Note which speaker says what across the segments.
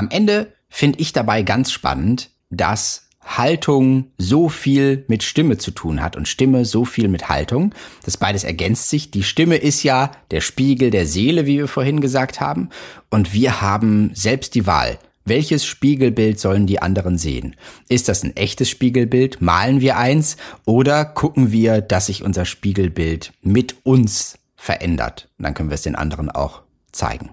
Speaker 1: am Ende finde ich dabei ganz spannend, dass Haltung so viel mit Stimme zu tun hat und Stimme so viel mit Haltung. Das beides ergänzt sich. Die Stimme ist ja der Spiegel der Seele, wie wir vorhin gesagt haben. Und wir haben selbst die Wahl. Welches Spiegelbild sollen die anderen sehen? Ist das ein echtes Spiegelbild? Malen wir eins? Oder gucken wir, dass sich unser Spiegelbild mit uns verändert? Und dann können wir es den anderen auch zeigen.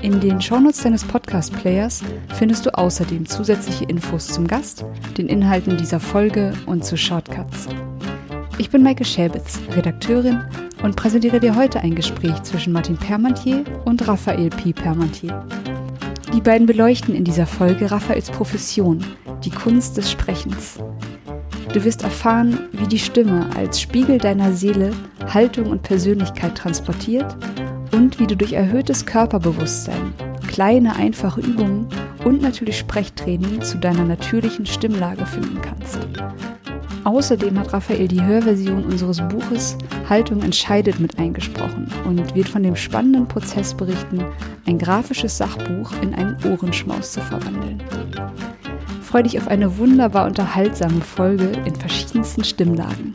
Speaker 2: In den Shownotes deines Podcast-Players findest du außerdem zusätzliche Infos zum Gast, den Inhalten dieser Folge und zu Shortcuts. Ich bin Maike Schäbitz, Redakteurin und präsentiere dir heute ein Gespräch zwischen Martin Permantier und Raphael P. Permantier. Die beiden beleuchten in dieser Folge Raphaels Profession, die Kunst des Sprechens. Du wirst erfahren, wie die Stimme als Spiegel deiner Seele Haltung und Persönlichkeit transportiert und wie du durch erhöhtes Körperbewusstsein, kleine einfache Übungen und natürlich Sprechtraining zu deiner natürlichen Stimmlage finden kannst. Außerdem hat Raphael die Hörversion unseres Buches Haltung entscheidet mit eingesprochen und wird von dem spannenden Prozess berichten, ein grafisches Sachbuch in einen Ohrenschmaus zu verwandeln. Freue dich auf eine wunderbar unterhaltsame Folge in verschiedensten Stimmlagen.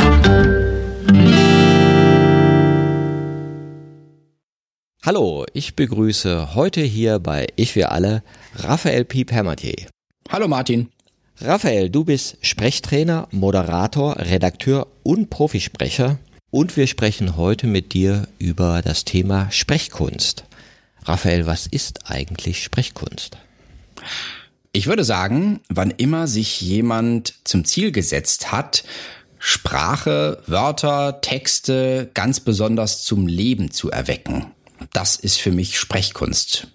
Speaker 3: Hallo, ich begrüße heute hier bei Ich wir alle Raphael P. Permatier.
Speaker 1: Hallo Martin.
Speaker 3: Raphael, du bist Sprechtrainer, Moderator, Redakteur und Profisprecher und wir sprechen heute mit dir über das Thema Sprechkunst. Raphael, was ist eigentlich Sprechkunst?
Speaker 1: Ich würde sagen, wann immer sich jemand zum Ziel gesetzt hat, Sprache, Wörter, Texte ganz besonders zum Leben zu erwecken das ist für mich Sprechkunst.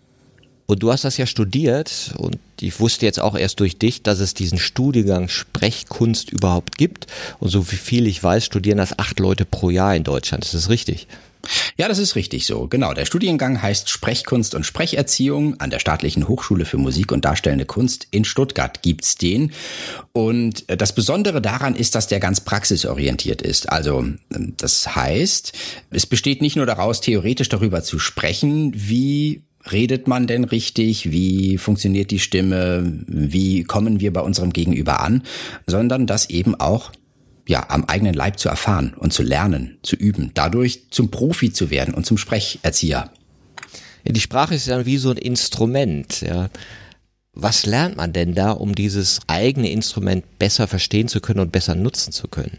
Speaker 3: Und du hast das ja studiert und ich wusste jetzt auch erst durch dich, dass es diesen Studiengang Sprechkunst überhaupt gibt. Und so viel ich weiß, studieren das acht Leute pro Jahr in Deutschland. Ist das richtig?
Speaker 1: Ja, das ist richtig so. Genau. Der Studiengang heißt Sprechkunst und Sprecherziehung. An der Staatlichen Hochschule für Musik und Darstellende Kunst in Stuttgart gibt's den. Und das Besondere daran ist, dass der ganz praxisorientiert ist. Also, das heißt, es besteht nicht nur daraus, theoretisch darüber zu sprechen, wie redet man denn richtig? Wie funktioniert die Stimme? Wie kommen wir bei unserem Gegenüber an? Sondern dass eben auch ja, am eigenen Leib zu erfahren und zu lernen, zu üben, dadurch zum Profi zu werden und zum Sprecherzieher.
Speaker 3: Ja, die Sprache ist ja wie so ein Instrument, ja. Was lernt man denn da, um dieses eigene Instrument besser verstehen zu können und besser nutzen zu können?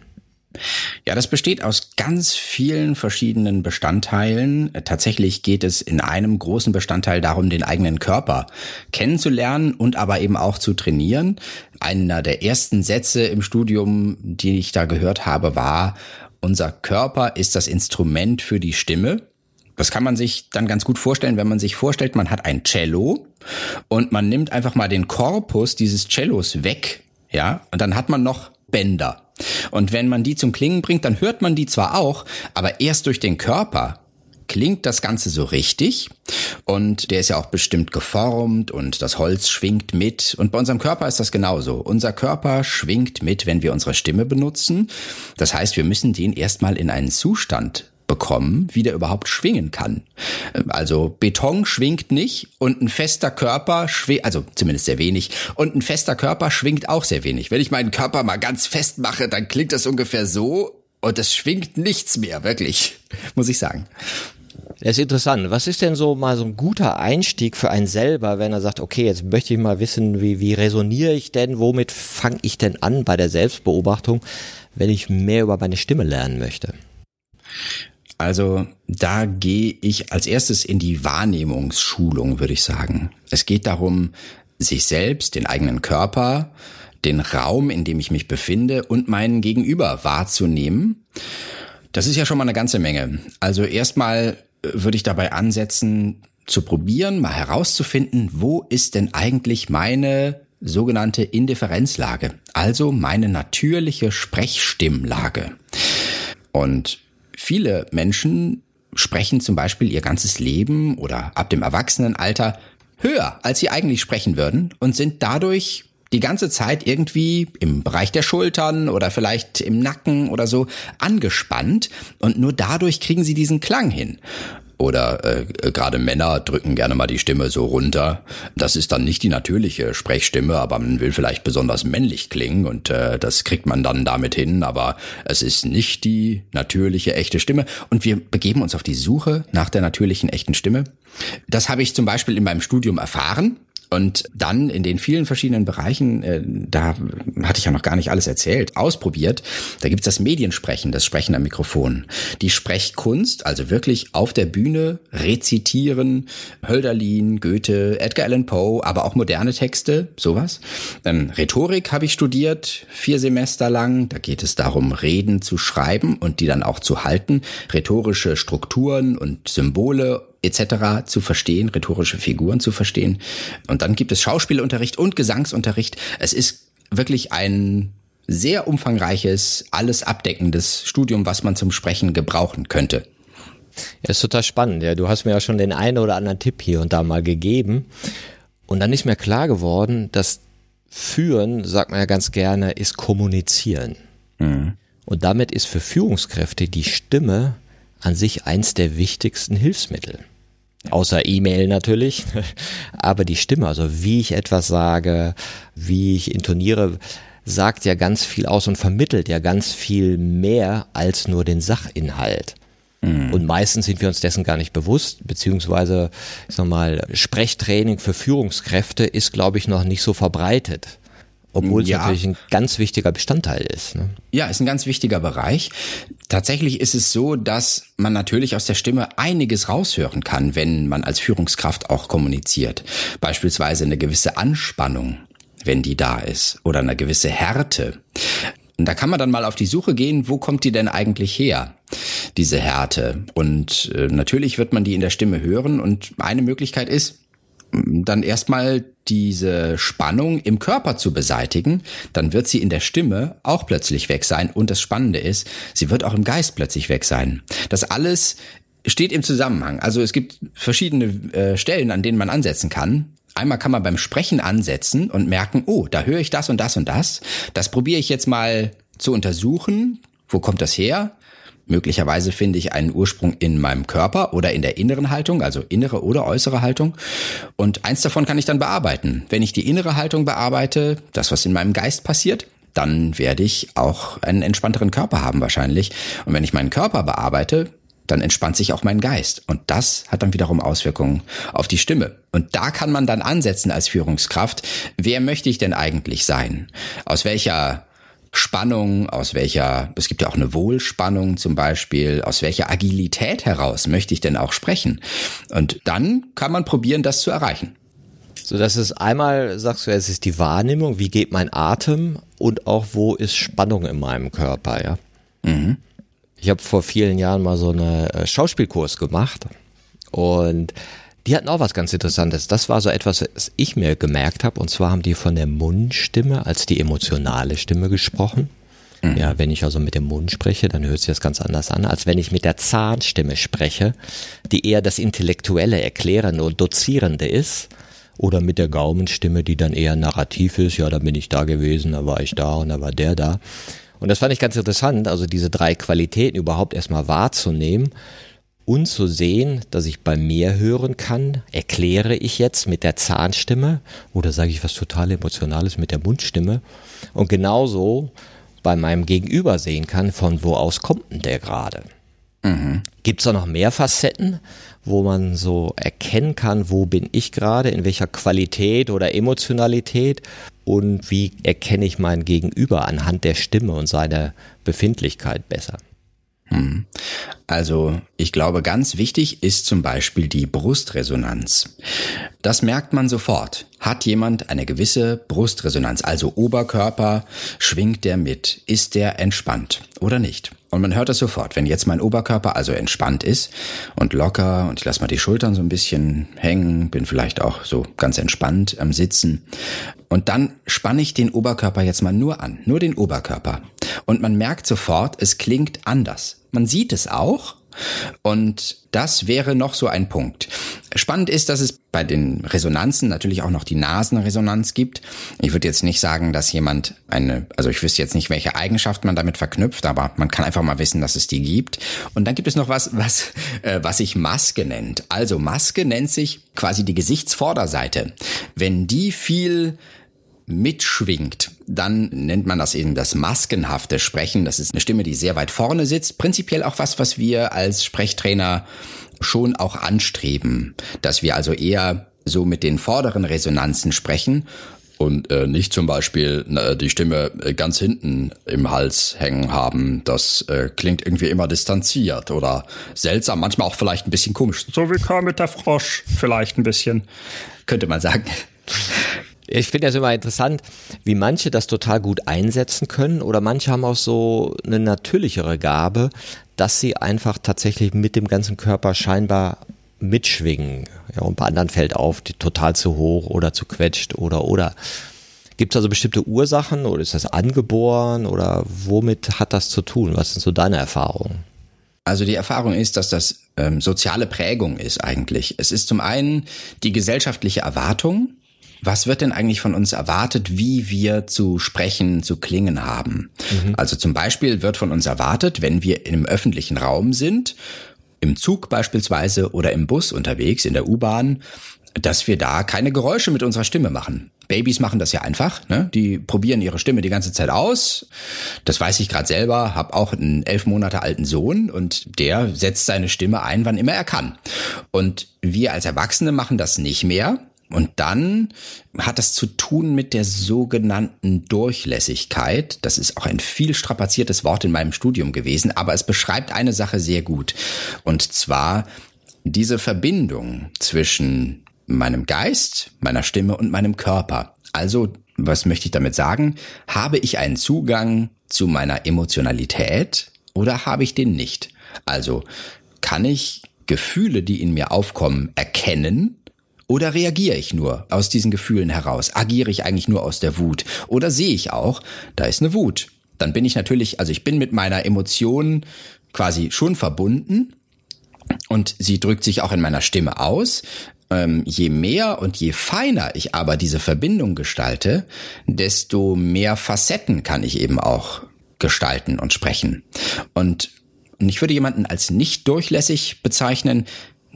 Speaker 1: Ja, das besteht aus ganz vielen verschiedenen Bestandteilen. Tatsächlich geht es in einem großen Bestandteil darum, den eigenen Körper kennenzulernen und aber eben auch zu trainieren. Einer der ersten Sätze im Studium, die ich da gehört habe, war, unser Körper ist das Instrument für die Stimme. Das kann man sich dann ganz gut vorstellen, wenn man sich vorstellt, man hat ein Cello und man nimmt einfach mal den Korpus dieses Cellos weg, ja, und dann hat man noch Bänder. Und wenn man die zum Klingen bringt, dann hört man die zwar auch, aber erst durch den Körper klingt das Ganze so richtig und der ist ja auch bestimmt geformt und das Holz schwingt mit und bei unserem Körper ist das genauso. Unser Körper schwingt mit, wenn wir unsere Stimme benutzen. Das heißt, wir müssen den erstmal in einen Zustand bekommen, wie der überhaupt schwingen kann. Also Beton schwingt nicht und ein fester Körper schwingt, also zumindest sehr wenig, und ein fester Körper schwingt auch sehr wenig. Wenn ich meinen Körper mal ganz fest mache, dann klingt das ungefähr so und es schwingt nichts mehr, wirklich, muss ich sagen.
Speaker 3: Das ist interessant. Was ist denn so mal so ein guter Einstieg für einen selber, wenn er sagt, okay, jetzt möchte ich mal wissen, wie, wie resoniere ich denn, womit fange ich denn an bei der Selbstbeobachtung, wenn ich mehr über meine Stimme lernen möchte?
Speaker 1: Also da gehe ich als erstes in die Wahrnehmungsschulung, würde ich sagen. Es geht darum, sich selbst, den eigenen Körper, den Raum, in dem ich mich befinde und meinen Gegenüber wahrzunehmen. Das ist ja schon mal eine ganze Menge. Also erstmal würde ich dabei ansetzen, zu probieren, mal herauszufinden, wo ist denn eigentlich meine sogenannte Indifferenzlage, also meine natürliche Sprechstimmlage. Und viele Menschen sprechen zum Beispiel ihr ganzes Leben oder ab dem Erwachsenenalter höher, als sie eigentlich sprechen würden und sind dadurch die ganze Zeit irgendwie im Bereich der Schultern oder vielleicht im Nacken oder so angespannt und nur dadurch kriegen sie diesen Klang hin. Oder äh, gerade Männer drücken gerne mal die Stimme so runter. Das ist dann nicht die natürliche Sprechstimme, aber man will vielleicht besonders männlich klingen und äh, das kriegt man dann damit hin, aber es ist nicht die natürliche echte Stimme. Und wir begeben uns auf die Suche nach der natürlichen echten Stimme. Das habe ich zum Beispiel in meinem Studium erfahren. Und dann in den vielen verschiedenen Bereichen, äh, da hatte ich ja noch gar nicht alles erzählt, ausprobiert. Da gibt's das Mediensprechen, das Sprechen am Mikrofon. Die Sprechkunst, also wirklich auf der Bühne rezitieren, Hölderlin, Goethe, Edgar Allan Poe, aber auch moderne Texte, sowas. Ähm, Rhetorik habe ich studiert, vier Semester lang. Da geht es darum, Reden zu schreiben und die dann auch zu halten, rhetorische Strukturen und Symbole etc. zu verstehen, rhetorische Figuren zu verstehen. Und dann gibt es Schauspielunterricht und Gesangsunterricht. Es ist wirklich ein sehr umfangreiches, alles abdeckendes Studium, was man zum Sprechen gebrauchen könnte.
Speaker 3: Ja, ist total spannend. Ja, du hast mir ja schon den einen oder anderen Tipp hier und da mal gegeben. Und dann ist mir klar geworden, dass Führen, sagt man ja ganz gerne, ist Kommunizieren. Mhm. Und damit ist für Führungskräfte die Stimme an sich eins der wichtigsten Hilfsmittel. Außer E-Mail natürlich, aber die Stimme, also wie ich etwas sage, wie ich intoniere, sagt ja ganz viel aus und vermittelt ja ganz viel mehr als nur den Sachinhalt. Mhm. Und meistens sind wir uns dessen gar nicht bewusst, beziehungsweise, ich sag mal, Sprechtraining für Führungskräfte ist, glaube ich, noch nicht so verbreitet. Obwohl es ja. natürlich ein ganz wichtiger Bestandteil ist. Ne?
Speaker 1: Ja, ist ein ganz wichtiger Bereich. Tatsächlich ist es so, dass man natürlich aus der Stimme einiges raushören kann, wenn man als Führungskraft auch kommuniziert. Beispielsweise eine gewisse Anspannung, wenn die da ist, oder eine gewisse Härte. Und da kann man dann mal auf die Suche gehen, wo kommt die denn eigentlich her, diese Härte? Und äh, natürlich wird man die in der Stimme hören. Und eine Möglichkeit ist, dann erstmal diese Spannung im Körper zu beseitigen, dann wird sie in der Stimme auch plötzlich weg sein. Und das Spannende ist, sie wird auch im Geist plötzlich weg sein. Das alles steht im Zusammenhang. Also es gibt verschiedene äh, Stellen, an denen man ansetzen kann. Einmal kann man beim Sprechen ansetzen und merken, oh, da höre ich das und das und das. Das probiere ich jetzt mal zu untersuchen. Wo kommt das her? Möglicherweise finde ich einen Ursprung in meinem Körper oder in der inneren Haltung, also innere oder äußere Haltung. Und eins davon kann ich dann bearbeiten. Wenn ich die innere Haltung bearbeite, das, was in meinem Geist passiert, dann werde ich auch einen entspannteren Körper haben wahrscheinlich. Und wenn ich meinen Körper bearbeite, dann entspannt sich auch mein Geist. Und das hat dann wiederum Auswirkungen auf die Stimme. Und da kann man dann ansetzen als Führungskraft. Wer möchte ich denn eigentlich sein? Aus welcher Spannung, aus welcher, es gibt ja auch eine Wohlspannung zum Beispiel, aus welcher Agilität heraus möchte ich denn auch sprechen? Und dann kann man probieren, das zu erreichen.
Speaker 3: So, das ist einmal, sagst du, es ist die Wahrnehmung, wie geht mein Atem und auch wo ist Spannung in meinem Körper, ja? Mhm. Ich habe vor vielen Jahren mal so einen äh, Schauspielkurs gemacht und die hatten auch was ganz Interessantes. Das war so etwas, was ich mir gemerkt habe. Und zwar haben die von der Mundstimme als die emotionale Stimme gesprochen. Mhm. Ja, wenn ich also mit dem Mund spreche, dann hört sich das ganz anders an, als wenn ich mit der Zahnstimme spreche, die eher das Intellektuelle, Erklärende und Dozierende ist. Oder mit der Gaumenstimme, die dann eher narrativ ist. Ja, da bin ich da gewesen, da war ich da und da war der da. Und das fand ich ganz interessant, also diese drei Qualitäten überhaupt erstmal wahrzunehmen und zu sehen, dass ich bei mir hören kann, erkläre ich jetzt mit der Zahnstimme oder sage ich was total Emotionales mit der Mundstimme und genauso bei meinem Gegenüber sehen kann, von wo aus kommt denn der gerade. Mhm. Gibt es da noch mehr Facetten, wo man so erkennen kann, wo bin ich gerade, in welcher Qualität oder Emotionalität und wie erkenne ich mein Gegenüber anhand der Stimme und seiner Befindlichkeit besser?
Speaker 1: Hm. Also ich glaube, ganz wichtig ist zum Beispiel die Brustresonanz. Das merkt man sofort. Hat jemand eine gewisse Brustresonanz, also Oberkörper, schwingt der mit? Ist der entspannt oder nicht? Und man hört das sofort. Wenn jetzt mein Oberkörper also entspannt ist und locker und ich lasse mal die Schultern so ein bisschen hängen, bin vielleicht auch so ganz entspannt am Sitzen. Und dann spanne ich den Oberkörper jetzt mal nur an, nur den Oberkörper. Und man merkt sofort, es klingt anders. Man sieht es auch, und das wäre noch so ein Punkt. Spannend ist, dass es bei den Resonanzen natürlich auch noch die Nasenresonanz gibt. Ich würde jetzt nicht sagen, dass jemand eine, also ich wüsste jetzt nicht, welche Eigenschaft man damit verknüpft, aber man kann einfach mal wissen, dass es die gibt. Und dann gibt es noch was, was, äh, was sich Maske nennt. Also Maske nennt sich quasi die Gesichtsvorderseite. Wenn die viel mitschwingt, dann nennt man das eben das maskenhafte Sprechen. Das ist eine Stimme, die sehr weit vorne sitzt. Prinzipiell auch was, was wir als Sprechtrainer schon auch anstreben, dass wir also eher so mit den vorderen Resonanzen sprechen und äh, nicht zum Beispiel äh, die Stimme äh, ganz hinten im Hals hängen haben. Das äh, klingt irgendwie immer distanziert oder seltsam, manchmal auch vielleicht ein bisschen komisch. So wie Kermit der Frosch, vielleicht ein bisschen, könnte man sagen.
Speaker 3: Ich finde das immer interessant, wie manche das total gut einsetzen können oder manche haben auch so eine natürlichere Gabe, dass sie einfach tatsächlich mit dem ganzen Körper scheinbar mitschwingen. Ja, und bei anderen fällt auf, die total zu hoch oder zu quetscht oder oder. Gibt es also bestimmte Ursachen oder ist das angeboren oder womit hat das zu tun? Was sind so deine Erfahrungen?
Speaker 1: Also die Erfahrung ist, dass das ähm, soziale Prägung ist eigentlich. Es ist zum einen die gesellschaftliche Erwartung, was wird denn eigentlich von uns erwartet, wie wir zu sprechen, zu klingen haben? Mhm. Also zum Beispiel wird von uns erwartet, wenn wir im öffentlichen Raum sind, im Zug beispielsweise oder im Bus unterwegs, in der U-Bahn, dass wir da keine Geräusche mit unserer Stimme machen. Babys machen das ja einfach, ne? Die probieren ihre Stimme die ganze Zeit aus. Das weiß ich gerade selber, habe auch einen elf Monate alten Sohn und der setzt seine Stimme ein, wann immer er kann. Und wir als Erwachsene machen das nicht mehr. Und dann hat das zu tun mit der sogenannten Durchlässigkeit. Das ist auch ein viel strapaziertes Wort in meinem Studium gewesen, aber es beschreibt eine Sache sehr gut. Und zwar diese Verbindung zwischen meinem Geist, meiner Stimme und meinem Körper. Also, was möchte ich damit sagen? Habe ich einen Zugang zu meiner Emotionalität oder habe ich den nicht? Also, kann ich Gefühle, die in mir aufkommen, erkennen oder reagiere ich nur aus diesen Gefühlen heraus? Agiere ich eigentlich nur aus der Wut? Oder sehe ich auch, da ist eine Wut? Dann bin ich natürlich, also ich bin mit meiner Emotion quasi schon verbunden und sie drückt sich auch in meiner Stimme aus. Ähm, je mehr und je feiner ich aber diese Verbindung gestalte, desto mehr Facetten kann ich eben auch gestalten und sprechen. Und ich würde jemanden als nicht durchlässig bezeichnen,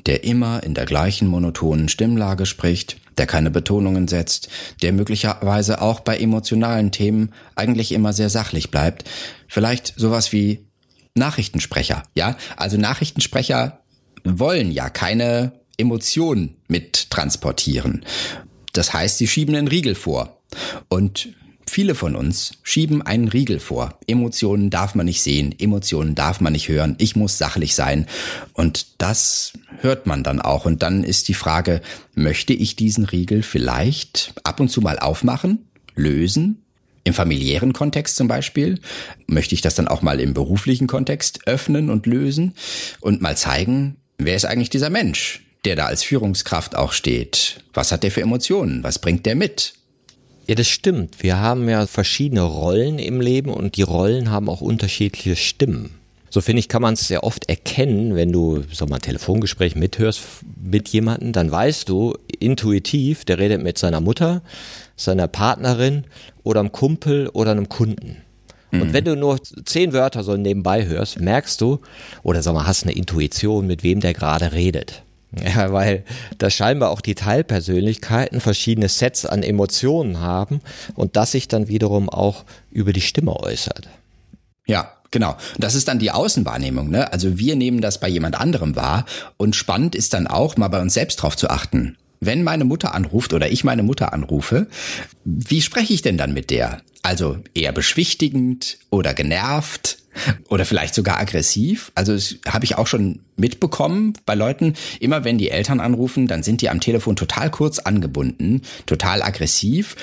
Speaker 1: der immer in der gleichen monotonen Stimmlage spricht, der keine Betonungen setzt, der möglicherweise auch bei emotionalen Themen eigentlich immer sehr sachlich bleibt. Vielleicht sowas wie Nachrichtensprecher, ja? Also Nachrichtensprecher wollen ja keine Emotionen mit transportieren. Das heißt, sie schieben einen Riegel vor. Und Viele von uns schieben einen Riegel vor. Emotionen darf man nicht sehen, Emotionen darf man nicht hören, ich muss sachlich sein. Und das hört man dann auch. Und dann ist die Frage, möchte ich diesen Riegel vielleicht ab und zu mal aufmachen, lösen? Im familiären Kontext zum Beispiel möchte ich das dann auch mal im beruflichen Kontext öffnen und lösen und mal zeigen, wer ist eigentlich dieser Mensch, der da als Führungskraft auch steht? Was hat der für Emotionen? Was bringt der mit?
Speaker 3: Ja, das stimmt. Wir haben ja verschiedene Rollen im Leben und die Rollen haben auch unterschiedliche Stimmen. So finde ich, kann man es sehr oft erkennen, wenn du so mal ein Telefongespräch mithörst mit jemandem, dann weißt du intuitiv, der redet mit seiner Mutter, seiner Partnerin oder einem Kumpel oder einem Kunden. Und mhm. wenn du nur zehn Wörter so nebenbei hörst, merkst du, oder sag mal, hast eine Intuition, mit wem der gerade redet. Ja, weil da scheinbar auch die Teilpersönlichkeiten verschiedene Sets an Emotionen haben und das sich dann wiederum auch über die Stimme äußert.
Speaker 1: Ja, Genau. Das ist dann die Außenwahrnehmung. Ne? Also wir nehmen das bei jemand anderem wahr. Und spannend ist dann auch, mal bei uns selbst drauf zu achten. Wenn meine Mutter anruft oder ich meine Mutter anrufe, wie spreche ich denn dann mit der? Also eher beschwichtigend oder genervt oder vielleicht sogar aggressiv. Also das habe ich auch schon mitbekommen bei Leuten. Immer wenn die Eltern anrufen, dann sind die am Telefon total kurz angebunden, total aggressiv.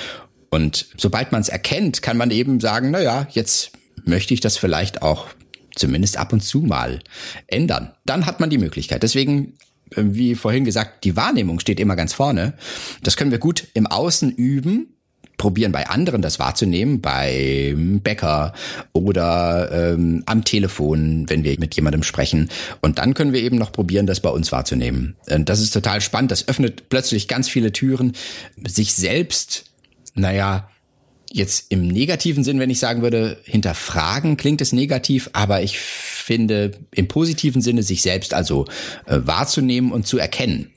Speaker 1: Und sobald man es erkennt, kann man eben sagen, na ja, jetzt möchte ich das vielleicht auch zumindest ab und zu mal ändern. Dann hat man die Möglichkeit. Deswegen äh, wie vorhin gesagt, die Wahrnehmung steht immer ganz vorne. Das können wir gut im Außen üben, probieren bei anderen das wahrzunehmen, beim Bäcker oder ähm, am Telefon, wenn wir mit jemandem sprechen. Und dann können wir eben noch probieren, das bei uns wahrzunehmen. Und das ist total spannend. Das öffnet plötzlich ganz viele Türen, sich selbst, naja, jetzt im negativen Sinn, wenn ich sagen würde, hinterfragen klingt es negativ, aber ich finde im positiven Sinne sich selbst also äh, wahrzunehmen und zu erkennen.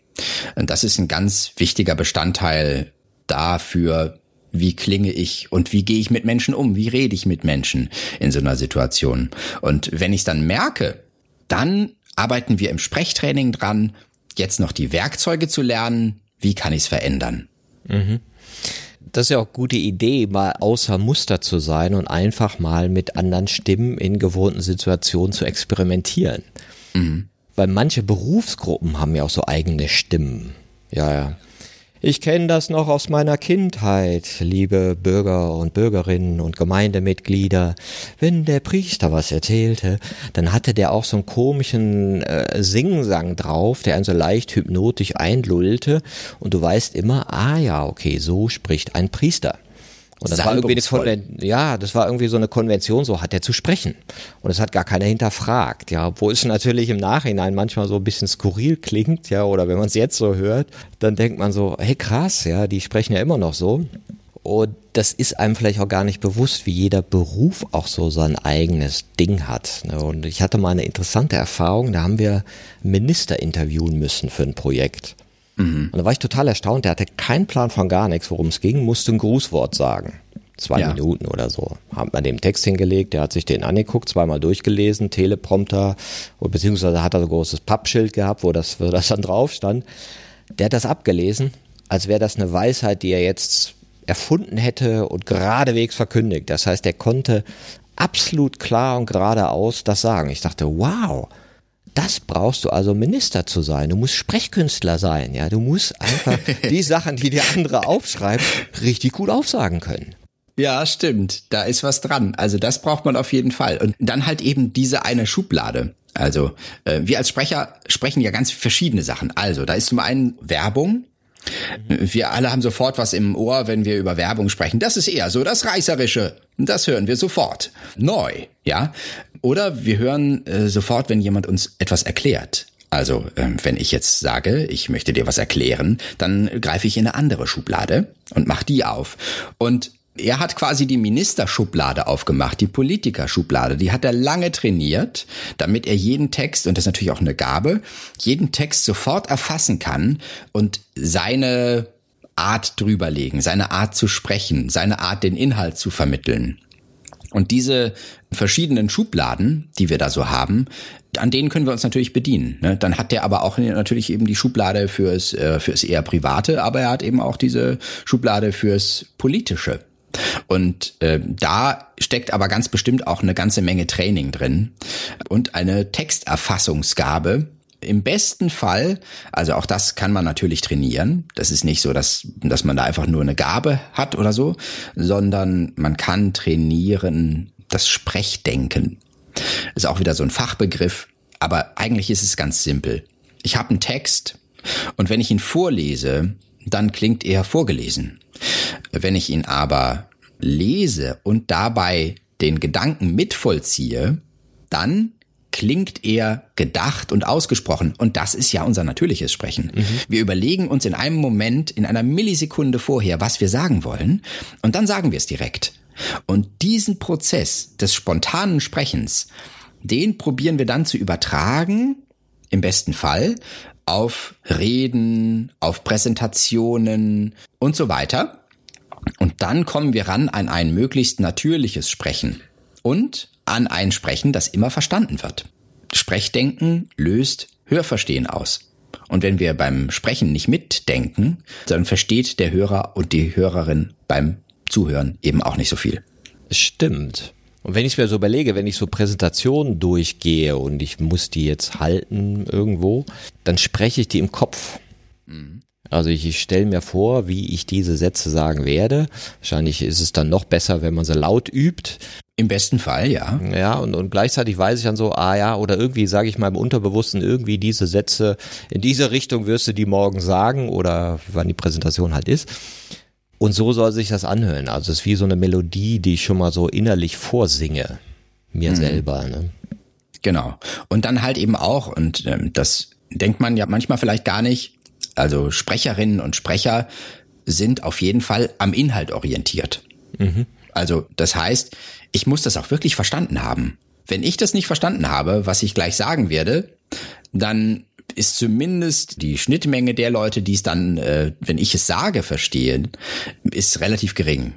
Speaker 1: Und das ist ein ganz wichtiger Bestandteil dafür, wie klinge ich und wie gehe ich mit Menschen um, wie rede ich mit Menschen in so einer Situation. Und wenn ich es dann merke, dann arbeiten wir im Sprechtraining dran, jetzt noch die Werkzeuge zu lernen, wie kann ich es verändern.
Speaker 3: Mhm. Das ist ja auch eine gute Idee, mal außer Muster zu sein und einfach mal mit anderen Stimmen in gewohnten Situationen zu experimentieren. Mhm. Weil manche Berufsgruppen haben ja auch so eigene Stimmen. Ja, ja. Ich kenne das noch aus meiner Kindheit, liebe Bürger und Bürgerinnen und Gemeindemitglieder. Wenn der Priester was erzählte, dann hatte der auch so einen komischen äh, Singsang drauf, der einen so leicht hypnotisch einlullte. Und du weißt immer, ah ja, okay, so spricht ein Priester. Und das war irgendwie eine Konven ja, das war irgendwie so eine Konvention, so hat er zu sprechen. Und es hat gar keiner hinterfragt, ja, wo es natürlich im Nachhinein manchmal so ein bisschen skurril klingt, ja, oder wenn man es jetzt so hört, dann denkt man so, hey krass, ja, die sprechen ja immer noch so. Und das ist einem vielleicht auch gar nicht bewusst, wie jeder Beruf auch so sein eigenes Ding hat. Ne? Und ich hatte mal eine interessante Erfahrung, da haben wir Minister interviewen müssen für ein Projekt. Mhm. Und da war ich total erstaunt. Der hatte keinen Plan von gar nichts, worum es ging, musste ein Grußwort sagen. Zwei ja. Minuten oder so. Haben wir dem Text hingelegt, der hat sich den angeguckt, zweimal durchgelesen, Teleprompter, beziehungsweise hat er so ein großes Pappschild gehabt, wo das, wo das dann drauf stand. Der hat das abgelesen, als wäre das eine Weisheit, die er jetzt erfunden hätte und geradewegs verkündigt. Das heißt, er konnte absolut klar und geradeaus das sagen. Ich dachte, wow, das brauchst du also Minister zu sein. Du musst Sprechkünstler sein, ja. Du musst einfach die Sachen, die der andere aufschreibt, richtig gut aufsagen können.
Speaker 1: Ja, stimmt. Da ist was dran. Also das braucht man auf jeden Fall. Und dann halt eben diese eine Schublade. Also äh, wir als Sprecher sprechen ja ganz verschiedene Sachen. Also da ist zum einen Werbung. Wir alle haben sofort was im Ohr, wenn wir über Werbung sprechen. Das ist eher so das Reißerische. Das hören wir sofort. Neu, ja. Oder wir hören äh, sofort, wenn jemand uns etwas erklärt. Also, ähm, wenn ich jetzt sage, ich möchte dir was erklären, dann greife ich in eine andere Schublade und mache die auf. Und er hat quasi die Ministerschublade aufgemacht, die Politikerschublade. Die hat er lange trainiert, damit er jeden Text, und das ist natürlich auch eine Gabe, jeden Text sofort erfassen kann und seine Art drüberlegen, seine Art zu sprechen, seine Art den Inhalt zu vermitteln. Und diese verschiedenen Schubladen, die wir da so haben, an denen können wir uns natürlich bedienen. Ne? Dann hat der aber auch natürlich eben die Schublade fürs, äh, fürs eher Private, aber er hat eben auch diese Schublade fürs Politische. Und äh, da steckt aber ganz bestimmt auch eine ganze Menge Training drin und eine Texterfassungsgabe, im besten Fall, also auch das kann man natürlich trainieren. Das ist nicht so, dass, dass man da einfach nur eine Gabe hat oder so, sondern man kann trainieren das Sprechdenken. Ist auch wieder so ein Fachbegriff, aber eigentlich ist es ganz simpel. Ich habe einen Text und wenn ich ihn vorlese, dann klingt er vorgelesen. Wenn ich ihn aber lese und dabei den Gedanken mitvollziehe, dann klingt er gedacht und ausgesprochen. Und das ist ja unser natürliches Sprechen. Mhm. Wir überlegen uns in einem Moment, in einer Millisekunde vorher, was wir sagen wollen. Und dann sagen wir es direkt. Und diesen Prozess des spontanen Sprechens, den probieren wir dann zu übertragen, im besten Fall, auf Reden, auf Präsentationen und so weiter. Und dann kommen wir ran an ein möglichst natürliches Sprechen. Und an ein Sprechen, das immer verstanden wird. Sprechdenken löst Hörverstehen aus. Und wenn wir beim Sprechen nicht mitdenken, dann versteht der Hörer und die Hörerin beim Zuhören eben auch nicht so viel.
Speaker 3: Stimmt. Und wenn ich es mir so überlege, wenn ich so Präsentationen durchgehe und ich muss die jetzt halten irgendwo, dann spreche ich die im Kopf. Mhm. Also ich, ich stelle mir vor, wie ich diese Sätze sagen werde. Wahrscheinlich ist es dann noch besser, wenn man sie laut übt.
Speaker 1: Im besten Fall, ja.
Speaker 3: Ja, und, und gleichzeitig weiß ich dann so, ah ja, oder irgendwie sage ich mal im Unterbewussten irgendwie diese Sätze, in diese Richtung wirst du die morgen sagen oder wann die Präsentation halt ist. Und so soll sich das anhören. Also es ist wie so eine Melodie, die ich schon mal so innerlich vorsinge. Mir mhm. selber. Ne?
Speaker 1: Genau. Und dann halt eben auch, und ähm, das denkt man ja manchmal vielleicht gar nicht, also Sprecherinnen und Sprecher sind auf jeden Fall am Inhalt orientiert. Mhm. Also das heißt, ich muss das auch wirklich verstanden haben. Wenn ich das nicht verstanden habe, was ich gleich sagen werde, dann ist zumindest die Schnittmenge der Leute, die es dann, äh, wenn ich es sage, verstehen, ist relativ gering.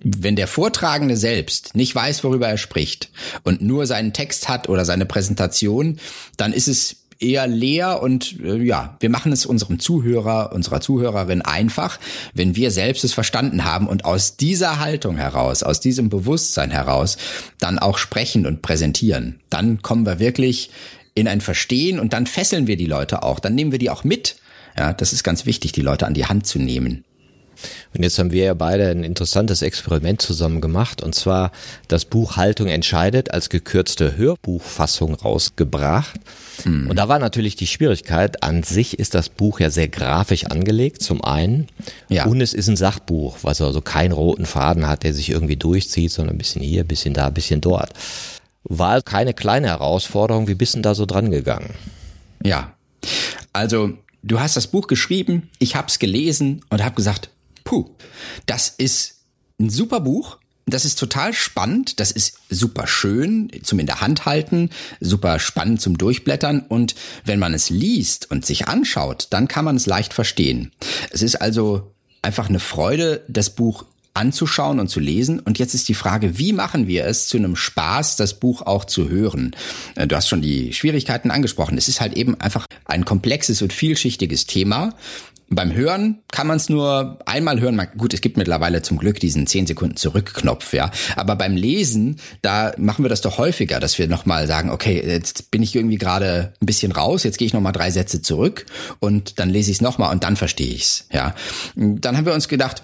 Speaker 1: Wenn der Vortragende selbst nicht weiß, worüber er spricht und nur seinen Text hat oder seine Präsentation, dann ist es eher leer und äh, ja, wir machen es unserem Zuhörer, unserer Zuhörerin einfach, wenn wir selbst es verstanden haben und aus dieser Haltung heraus, aus diesem Bewusstsein heraus dann auch sprechen und präsentieren. Dann kommen wir wirklich in ein Verstehen und dann fesseln wir die Leute auch. Dann nehmen wir die auch mit. Ja, das ist ganz wichtig, die Leute an die Hand zu nehmen.
Speaker 3: Und jetzt haben wir ja beide ein interessantes Experiment zusammen gemacht und zwar das Buch Haltung entscheidet als gekürzte Hörbuchfassung rausgebracht. Mhm. Und da war natürlich die Schwierigkeit, an sich ist das Buch ja sehr grafisch angelegt, zum einen. Ja. Und es ist ein Sachbuch, was also keinen roten Faden hat, der sich irgendwie durchzieht, sondern ein bisschen hier, ein bisschen da, ein bisschen dort war keine kleine Herausforderung. Wie bist du da so dran gegangen?
Speaker 1: Ja, also du hast das Buch geschrieben, ich habe es gelesen und habe gesagt, puh, das ist ein super Buch. Das ist total spannend, das ist super schön zum in der Hand halten, super spannend zum Durchblättern und wenn man es liest und sich anschaut, dann kann man es leicht verstehen. Es ist also einfach eine Freude, das Buch anzuschauen und zu lesen. Und jetzt ist die Frage, wie machen wir es zu einem Spaß, das Buch auch zu hören? Äh, du hast schon die Schwierigkeiten angesprochen. Es ist halt eben einfach ein komplexes und vielschichtiges Thema. Beim Hören kann man es nur einmal hören. Gut, es gibt mittlerweile zum Glück diesen 10 Sekunden Zurückknopf, ja. Aber beim Lesen, da machen wir das doch häufiger, dass wir nochmal sagen, okay, jetzt bin ich irgendwie gerade ein bisschen raus, jetzt gehe ich nochmal drei Sätze zurück und dann lese ich es nochmal und dann verstehe ich's, ja. Dann haben wir uns gedacht,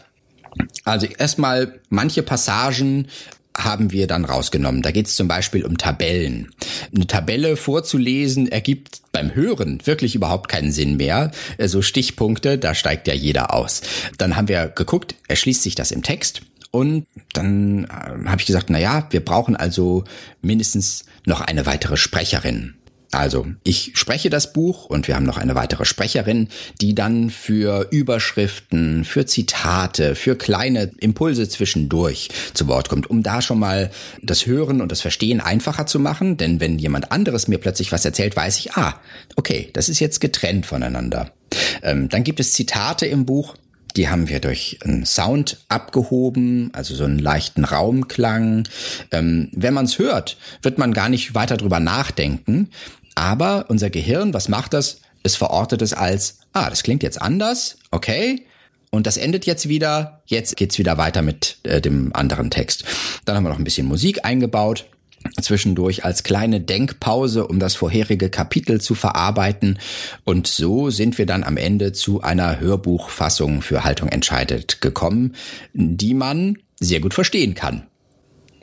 Speaker 1: also erstmal manche Passagen haben wir dann rausgenommen. Da geht es zum Beispiel um Tabellen. Eine Tabelle vorzulesen ergibt beim Hören wirklich überhaupt keinen Sinn mehr. So also Stichpunkte, da steigt ja jeder aus. Dann haben wir geguckt, erschließt sich das im Text. Und dann äh, habe ich gesagt, na ja, wir brauchen also mindestens noch eine weitere Sprecherin. Also, ich spreche das Buch und wir haben noch eine weitere Sprecherin, die dann für Überschriften, für Zitate, für kleine Impulse zwischendurch zu Wort kommt, um da schon mal das Hören und das Verstehen einfacher zu machen. Denn wenn jemand anderes mir plötzlich was erzählt, weiß ich, ah, okay, das ist jetzt getrennt voneinander. Ähm, dann gibt es Zitate im Buch, die haben wir durch einen Sound abgehoben, also so einen leichten Raumklang. Ähm, wenn man es hört, wird man gar nicht weiter drüber nachdenken. Aber unser Gehirn, was macht das? Es verortet es als, ah, das klingt jetzt anders, okay. Und das endet jetzt wieder. Jetzt geht's wieder weiter mit äh, dem anderen Text. Dann haben wir noch ein bisschen Musik eingebaut zwischendurch als kleine Denkpause, um das vorherige Kapitel zu verarbeiten. Und so sind wir dann am Ende zu einer Hörbuchfassung für Haltung entscheidet gekommen, die man sehr gut verstehen kann.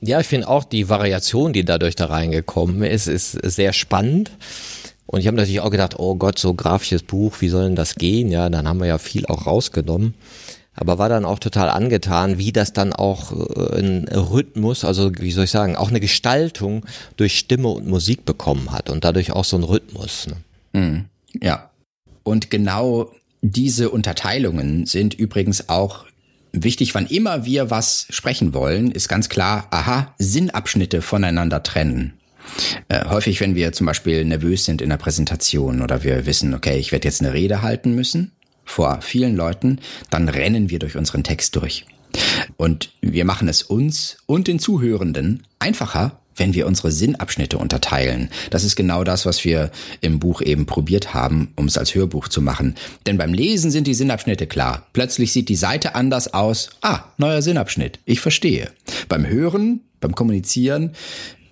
Speaker 3: Ja, ich finde auch die Variation, die dadurch da reingekommen ist, ist sehr spannend. Und ich habe natürlich auch gedacht, oh Gott, so grafisches Buch, wie soll denn das gehen? Ja, dann haben wir ja viel auch rausgenommen. Aber war dann auch total angetan, wie das dann auch äh, ein Rhythmus, also wie soll ich sagen, auch eine Gestaltung durch Stimme und Musik bekommen hat und dadurch auch so ein Rhythmus.
Speaker 1: Ne? Mhm. Ja. Und genau diese Unterteilungen sind übrigens auch Wichtig, wann immer wir was sprechen wollen, ist ganz klar, aha, Sinnabschnitte voneinander trennen. Äh, häufig, wenn wir zum Beispiel nervös sind in der Präsentation oder wir wissen, okay, ich werde jetzt eine Rede halten müssen vor vielen Leuten, dann rennen wir durch unseren Text durch. Und wir machen es uns und den Zuhörenden einfacher, wenn wir unsere Sinnabschnitte unterteilen. Das ist genau das, was wir im Buch eben probiert haben, um es als Hörbuch zu machen. Denn beim Lesen sind die Sinnabschnitte klar. Plötzlich sieht die Seite anders aus. Ah, neuer Sinnabschnitt. Ich verstehe. Beim Hören, beim Kommunizieren,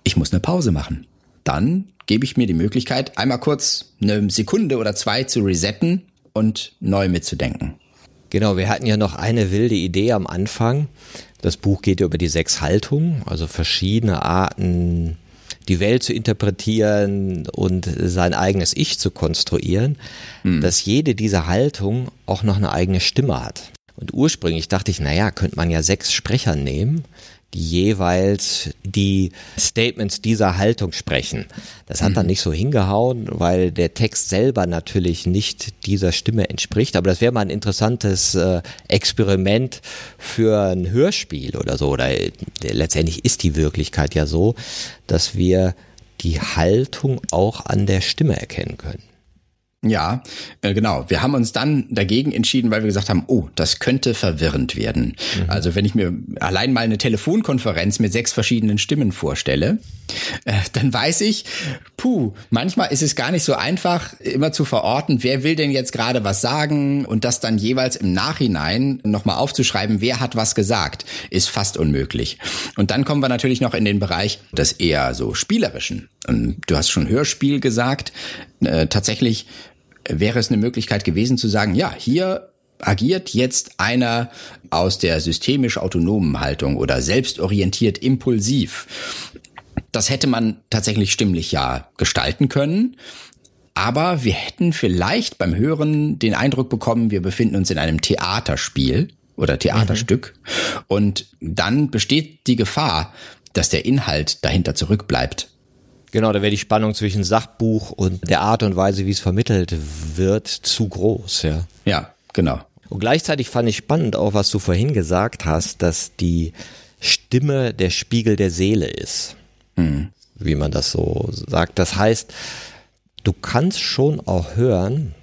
Speaker 1: ich muss eine Pause machen. Dann gebe ich mir die Möglichkeit, einmal kurz eine Sekunde oder zwei zu resetten und neu mitzudenken.
Speaker 3: Genau, wir hatten ja noch eine wilde Idee am Anfang. Das Buch geht über die sechs Haltungen, also verschiedene Arten, die Welt zu interpretieren und sein eigenes Ich zu konstruieren, mhm. dass jede dieser Haltungen auch noch eine eigene Stimme hat. Und ursprünglich dachte ich, naja, könnte man ja sechs Sprecher nehmen, die jeweils die Statements dieser Haltung sprechen. Das hat dann mhm. nicht so hingehauen, weil der Text selber natürlich nicht dieser Stimme entspricht. Aber das wäre mal ein interessantes äh, Experiment für ein Hörspiel oder so. Oder äh, letztendlich ist die Wirklichkeit ja so, dass wir die Haltung auch an der Stimme erkennen können.
Speaker 1: Ja, äh, genau. Wir haben uns dann dagegen entschieden, weil wir gesagt haben, oh, das könnte verwirrend werden. Mhm. Also wenn ich mir allein mal eine Telefonkonferenz mit sechs verschiedenen Stimmen vorstelle, äh, dann weiß ich, puh, manchmal ist es gar nicht so einfach, immer zu verorten, wer will denn jetzt gerade was sagen und das dann jeweils im Nachhinein nochmal aufzuschreiben, wer hat was gesagt, ist fast unmöglich. Und dann kommen wir natürlich noch in den Bereich des eher so spielerischen. Und du hast schon Hörspiel gesagt. Äh, tatsächlich wäre es eine Möglichkeit gewesen zu sagen, ja, hier agiert jetzt einer aus der systemisch autonomen Haltung oder selbstorientiert impulsiv. Das hätte man tatsächlich stimmlich ja gestalten können. Aber wir hätten vielleicht beim Hören den Eindruck bekommen, wir befinden uns in einem Theaterspiel oder Theaterstück. Mhm. Und dann besteht die Gefahr, dass der Inhalt dahinter zurückbleibt.
Speaker 3: Genau, da wäre die Spannung zwischen Sachbuch und der Art und Weise, wie es vermittelt wird, zu groß, ja.
Speaker 1: Ja, genau.
Speaker 3: Und gleichzeitig fand ich spannend auch, was du vorhin gesagt hast, dass die Stimme der Spiegel der Seele ist. Mhm. Wie man das so sagt. Das heißt, du kannst schon auch hören,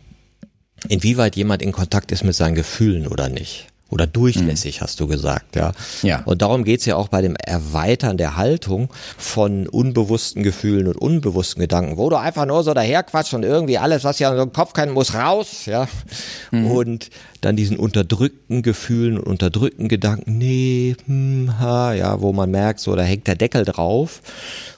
Speaker 3: inwieweit jemand in Kontakt ist mit seinen Gefühlen oder nicht. Oder durchlässig, mhm. hast du gesagt, ja. ja. Und darum geht's ja auch bei dem Erweitern der Haltung von unbewussten Gefühlen und unbewussten Gedanken, wo du einfach nur so daherquatscht und irgendwie alles, was ja im Kopf kann, muss raus, ja. Mhm. Und dann diesen unterdrückten Gefühlen und unterdrückten Gedanken, nee, hm, ha, ja, wo man merkt, so, da hängt der Deckel drauf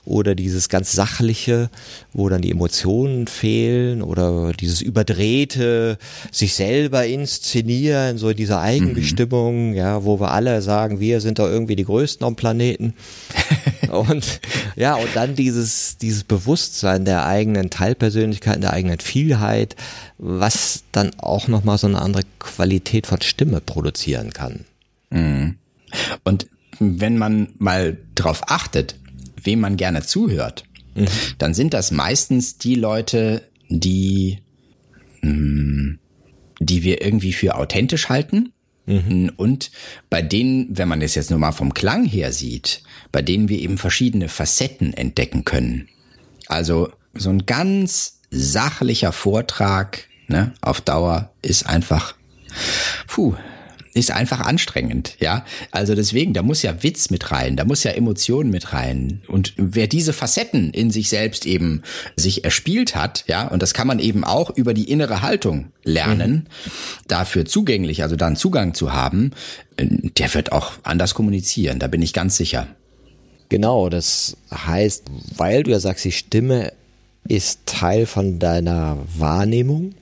Speaker 3: oder dieses ganz sachliche, wo dann die Emotionen fehlen oder dieses überdrehte, sich selber inszenieren, so diese Eigenbestimmung, mhm. ja, wo wir alle sagen, wir sind da irgendwie die Größten am Planeten. und ja, und dann dieses, dieses Bewusstsein der eigenen Teilpersönlichkeit, der eigenen Vielheit, was dann auch nochmal so eine andere Qualität von Stimme produzieren kann.
Speaker 1: Mhm. Und wenn man mal drauf achtet, wem man gerne zuhört, mhm. dann sind das meistens die Leute, die, mh, hm, die wir irgendwie für authentisch halten. Mhm. Und bei denen, wenn man es jetzt nur mal vom Klang her sieht, bei denen wir eben verschiedene Facetten entdecken können. Also so ein ganz sachlicher Vortrag ne, auf Dauer ist einfach, puh, ist einfach anstrengend, ja. Also deswegen, da muss ja Witz mit rein, da muss ja Emotionen mit rein. Und wer diese Facetten in sich selbst eben sich erspielt hat, ja, und das kann man eben auch über die innere Haltung lernen, mhm. dafür zugänglich, also dann Zugang zu haben, der wird auch anders kommunizieren, da bin ich ganz sicher.
Speaker 3: Genau, das heißt, weil du ja sagst, die Stimme ist Teil von deiner Wahrnehmung,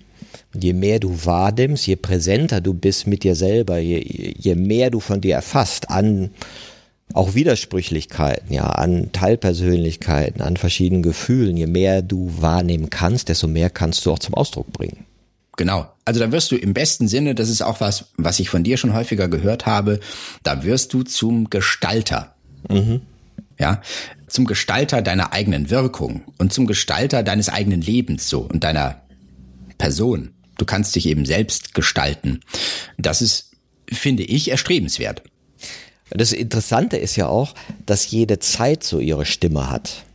Speaker 3: je mehr du wahrnimmst, je präsenter du bist mit dir selber, je, je mehr du von dir erfasst an auch Widersprüchlichkeiten, ja, an Teilpersönlichkeiten, an verschiedenen Gefühlen, je mehr du wahrnehmen kannst, desto mehr kannst du auch zum Ausdruck bringen.
Speaker 1: Genau. Also da wirst du im besten Sinne, das ist auch was, was ich von dir schon häufiger gehört habe, da wirst du zum Gestalter. Mhm. Ja, zum Gestalter deiner eigenen Wirkung und zum Gestalter deines eigenen Lebens so und deiner Person. Du kannst dich eben selbst gestalten. Das ist, finde ich, erstrebenswert.
Speaker 3: Das Interessante ist ja auch, dass jede Zeit so ihre Stimme hat.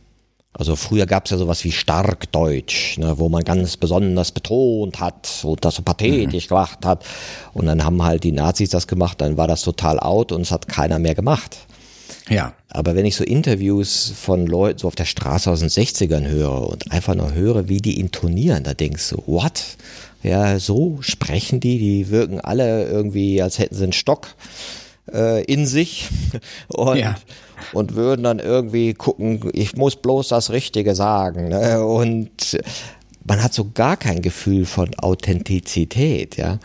Speaker 3: Also früher gab es ja sowas wie Starkdeutsch, ne, wo man ganz besonders betont hat und das so pathetisch mhm. gemacht hat. Und dann haben halt die Nazis das gemacht, dann war das total out und es hat keiner mehr gemacht.
Speaker 1: Ja.
Speaker 3: Aber wenn ich so Interviews von Leuten so auf der Straße aus den 60ern höre und einfach nur höre, wie die intonieren, da denkst du, what? Ja, so sprechen die, die wirken alle irgendwie, als hätten sie einen Stock äh, in sich und, ja. und würden dann irgendwie gucken, ich muss bloß das Richtige sagen. Ne? Und man hat so gar kein Gefühl von Authentizität, ja.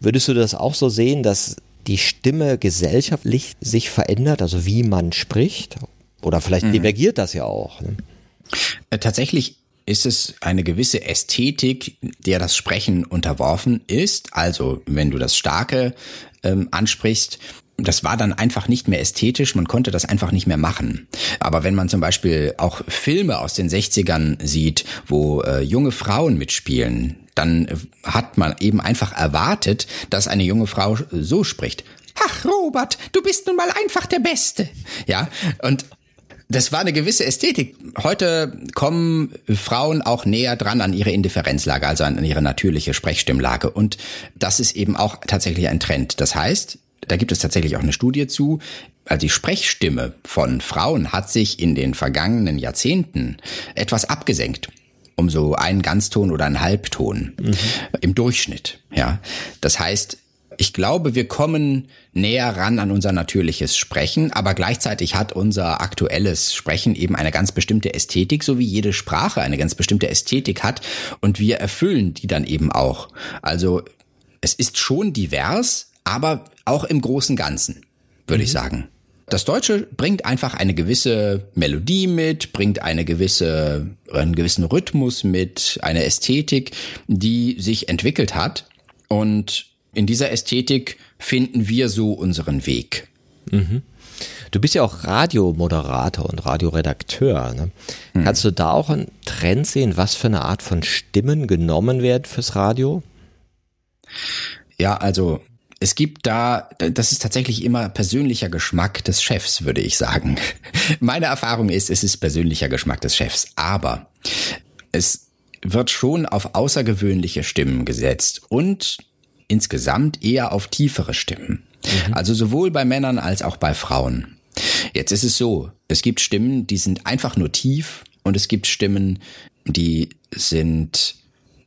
Speaker 3: Würdest du das auch so sehen, dass die Stimme gesellschaftlich sich verändert, also wie man spricht? Oder vielleicht mhm. divergiert das ja auch. Ne?
Speaker 1: Äh, tatsächlich ist es eine gewisse Ästhetik, der das Sprechen unterworfen ist. Also wenn du das Starke ähm, ansprichst, das war dann einfach nicht mehr ästhetisch, man konnte das einfach nicht mehr machen. Aber wenn man zum Beispiel auch Filme aus den 60ern sieht, wo äh, junge Frauen mitspielen, dann hat man eben einfach erwartet, dass eine junge Frau so spricht. Ach, Robert, du bist nun mal einfach der Beste. Ja, und das war eine gewisse Ästhetik. Heute kommen Frauen auch näher dran an ihre Indifferenzlage, also an ihre natürliche Sprechstimmlage. Und das ist eben auch tatsächlich ein Trend. Das heißt, da gibt es tatsächlich auch eine Studie zu, also die Sprechstimme von Frauen hat sich in den vergangenen Jahrzehnten etwas abgesenkt um so einen Ganzton oder einen Halbton mhm. im Durchschnitt. Ja, das heißt, ich glaube, wir kommen näher ran an unser natürliches Sprechen, aber gleichzeitig hat unser aktuelles Sprechen eben eine ganz bestimmte Ästhetik, so wie jede Sprache eine ganz bestimmte Ästhetik hat und wir erfüllen die dann eben auch. Also es ist schon divers, aber auch im großen Ganzen, würde mhm. ich sagen. Das Deutsche bringt einfach eine gewisse Melodie mit, bringt eine gewisse, einen gewissen Rhythmus mit, eine Ästhetik, die sich entwickelt hat. Und in dieser Ästhetik finden wir so unseren Weg.
Speaker 3: Mhm. Du bist ja auch Radiomoderator und Radioredakteur. Ne? Mhm. Kannst du da auch einen Trend sehen, was für eine Art von Stimmen genommen werden fürs Radio?
Speaker 1: Ja, also es gibt da, das ist tatsächlich immer persönlicher Geschmack des Chefs, würde ich sagen. Meine Erfahrung ist, es ist persönlicher Geschmack des Chefs, aber es wird schon auf außergewöhnliche Stimmen gesetzt und insgesamt eher auf tiefere Stimmen. Mhm. Also sowohl bei Männern als auch bei Frauen. Jetzt ist es so, es gibt Stimmen, die sind einfach nur tief und es gibt Stimmen, die sind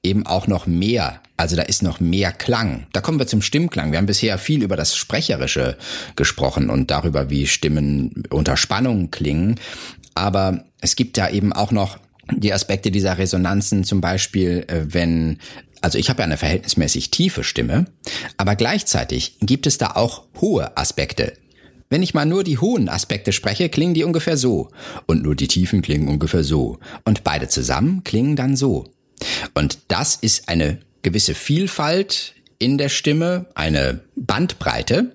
Speaker 1: eben auch noch mehr also da ist noch mehr Klang. Da kommen wir zum Stimmklang. Wir haben bisher viel über das Sprecherische gesprochen und darüber, wie Stimmen unter Spannung klingen. Aber es gibt da eben auch noch die Aspekte dieser Resonanzen, zum Beispiel, äh, wenn, also ich habe ja eine verhältnismäßig tiefe Stimme, aber gleichzeitig gibt es da auch hohe Aspekte. Wenn ich mal nur die hohen Aspekte spreche, klingen die ungefähr so. Und nur die tiefen klingen ungefähr so. Und beide zusammen klingen dann so. Und das ist eine gewisse Vielfalt in der Stimme, eine Bandbreite.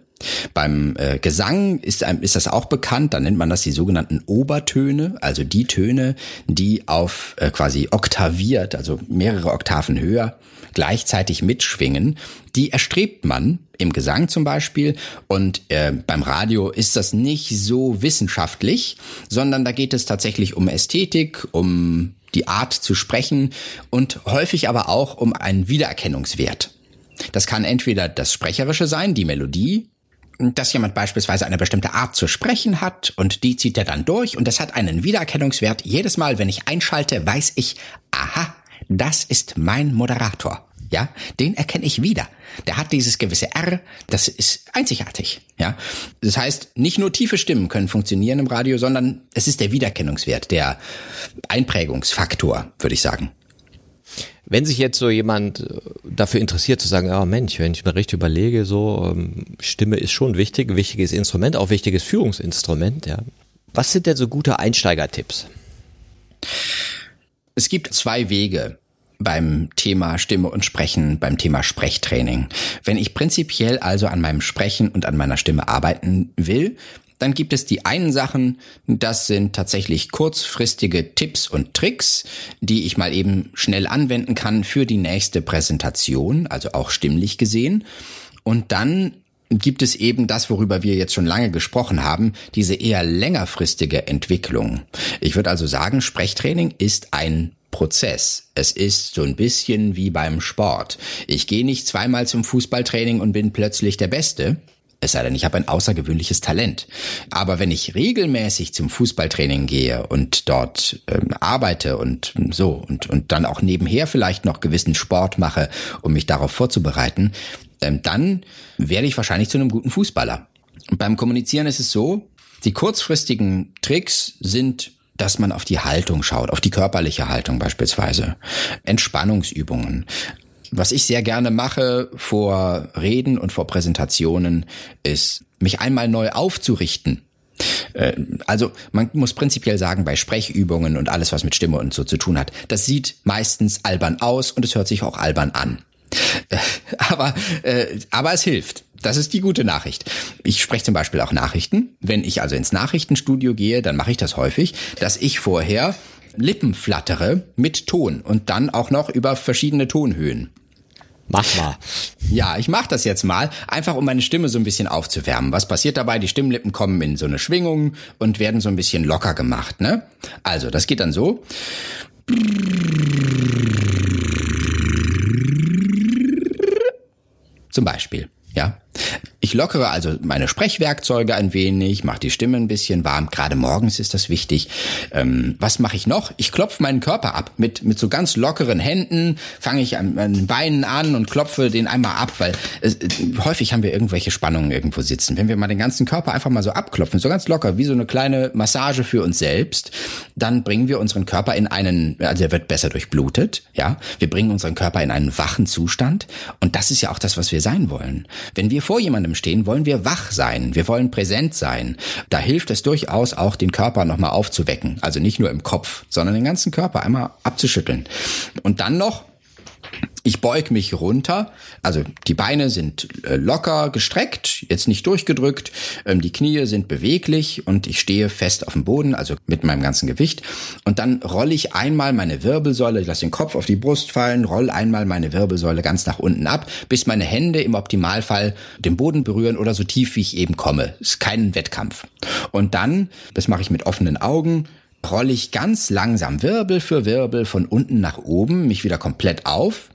Speaker 1: Beim äh, Gesang ist, einem, ist das auch bekannt, da nennt man das die sogenannten Obertöne, also die Töne, die auf äh, quasi oktaviert, also mehrere Oktaven höher, gleichzeitig mitschwingen. Die erstrebt man im Gesang zum Beispiel und äh, beim Radio ist das nicht so wissenschaftlich, sondern da geht es tatsächlich um Ästhetik, um die Art zu sprechen und häufig aber auch um einen Wiedererkennungswert. Das kann entweder das Sprecherische sein, die Melodie, dass jemand beispielsweise eine bestimmte Art zu sprechen hat und die zieht er dann durch und das hat einen Wiedererkennungswert. Jedes Mal, wenn ich einschalte, weiß ich, aha, das ist mein Moderator. Ja, den erkenne ich wieder. Der hat dieses gewisse R, das ist einzigartig. Ja, das heißt, nicht nur tiefe Stimmen können funktionieren im Radio, sondern es ist der Wiedererkennungswert, der Einprägungsfaktor, würde ich sagen.
Speaker 3: Wenn sich jetzt so jemand äh, dafür interessiert zu sagen, ja oh Mensch, wenn ich mir richtig überlege, so ähm, Stimme ist schon wichtig, wichtiges Instrument, auch wichtiges Führungsinstrument. Ja, was sind denn so gute Einsteigertipps?
Speaker 1: Es gibt zwei Wege, beim Thema Stimme und Sprechen, beim Thema Sprechtraining. Wenn ich prinzipiell also an meinem Sprechen und an meiner Stimme arbeiten will, dann gibt es die einen Sachen, das sind tatsächlich kurzfristige Tipps und Tricks, die ich mal eben schnell anwenden kann für die nächste Präsentation, also auch stimmlich gesehen. Und dann gibt es eben das, worüber wir jetzt schon lange gesprochen haben, diese eher längerfristige Entwicklung. Ich würde also sagen, Sprechtraining ist ein Prozess. Es ist so ein bisschen wie beim Sport. Ich gehe nicht zweimal zum Fußballtraining und bin plötzlich der Beste, Es sei denn, ich habe ein außergewöhnliches Talent. Aber wenn ich regelmäßig zum Fußballtraining gehe und dort ähm, arbeite und so und, und dann auch nebenher vielleicht noch gewissen Sport mache, um mich darauf vorzubereiten, ähm, dann werde ich wahrscheinlich zu einem guten Fußballer. Und beim Kommunizieren ist es so, die kurzfristigen Tricks sind dass man auf die Haltung schaut, auf die körperliche Haltung beispielsweise. Entspannungsübungen. Was ich sehr gerne mache vor Reden und vor Präsentationen, ist, mich einmal neu aufzurichten. Äh, also man muss prinzipiell sagen, bei Sprechübungen und alles, was mit Stimme und so zu tun hat, das sieht meistens albern aus und es hört sich auch albern an. aber, äh, aber es hilft. Das ist die gute Nachricht. Ich spreche zum Beispiel auch Nachrichten. Wenn ich also ins Nachrichtenstudio gehe, dann mache ich das häufig, dass ich vorher Lippen flattere mit Ton und dann auch noch über verschiedene Tonhöhen.
Speaker 3: Mach mal.
Speaker 1: Ja, ich mach das jetzt mal, einfach um meine Stimme so ein bisschen aufzuwärmen. Was passiert dabei? Die Stimmlippen kommen in so eine Schwingung und werden so ein bisschen locker gemacht, ne? Also, das geht dann so. Zum Beispiel, ja. Ich lockere also meine Sprechwerkzeuge ein wenig, mache die Stimme ein bisschen warm. Gerade morgens ist das wichtig. Ähm, was mache ich noch? Ich klopfe meinen Körper ab mit mit so ganz lockeren Händen. Fange ich an, den Beinen an und klopfe den einmal ab, weil äh, häufig haben wir irgendwelche Spannungen irgendwo sitzen. Wenn wir mal den ganzen Körper einfach mal so abklopfen, so ganz locker, wie so eine kleine Massage für uns selbst, dann bringen wir unseren Körper in einen, also er wird besser durchblutet. Ja, wir bringen unseren Körper in einen wachen Zustand und das ist ja auch das, was wir sein wollen. Wenn wir vor jemandem jemandem stehen, wollen wir wach sein, wir wollen präsent sein. Da hilft es durchaus auch, den Körper nochmal aufzuwecken. Also nicht nur im Kopf, sondern den ganzen Körper einmal abzuschütteln. Und dann noch ich beug mich runter, also die Beine sind äh, locker gestreckt, jetzt nicht durchgedrückt, ähm, die Knie sind beweglich und ich stehe fest auf dem Boden, also mit meinem ganzen Gewicht. Und dann rolle ich einmal meine Wirbelsäule, ich lasse den Kopf auf die Brust fallen, roll einmal meine Wirbelsäule ganz nach unten ab, bis meine Hände im Optimalfall den Boden berühren oder so tief wie ich eben komme. Ist kein Wettkampf. Und dann, das mache ich mit offenen Augen, rolle ich ganz langsam Wirbel für Wirbel von unten nach oben, mich wieder komplett auf,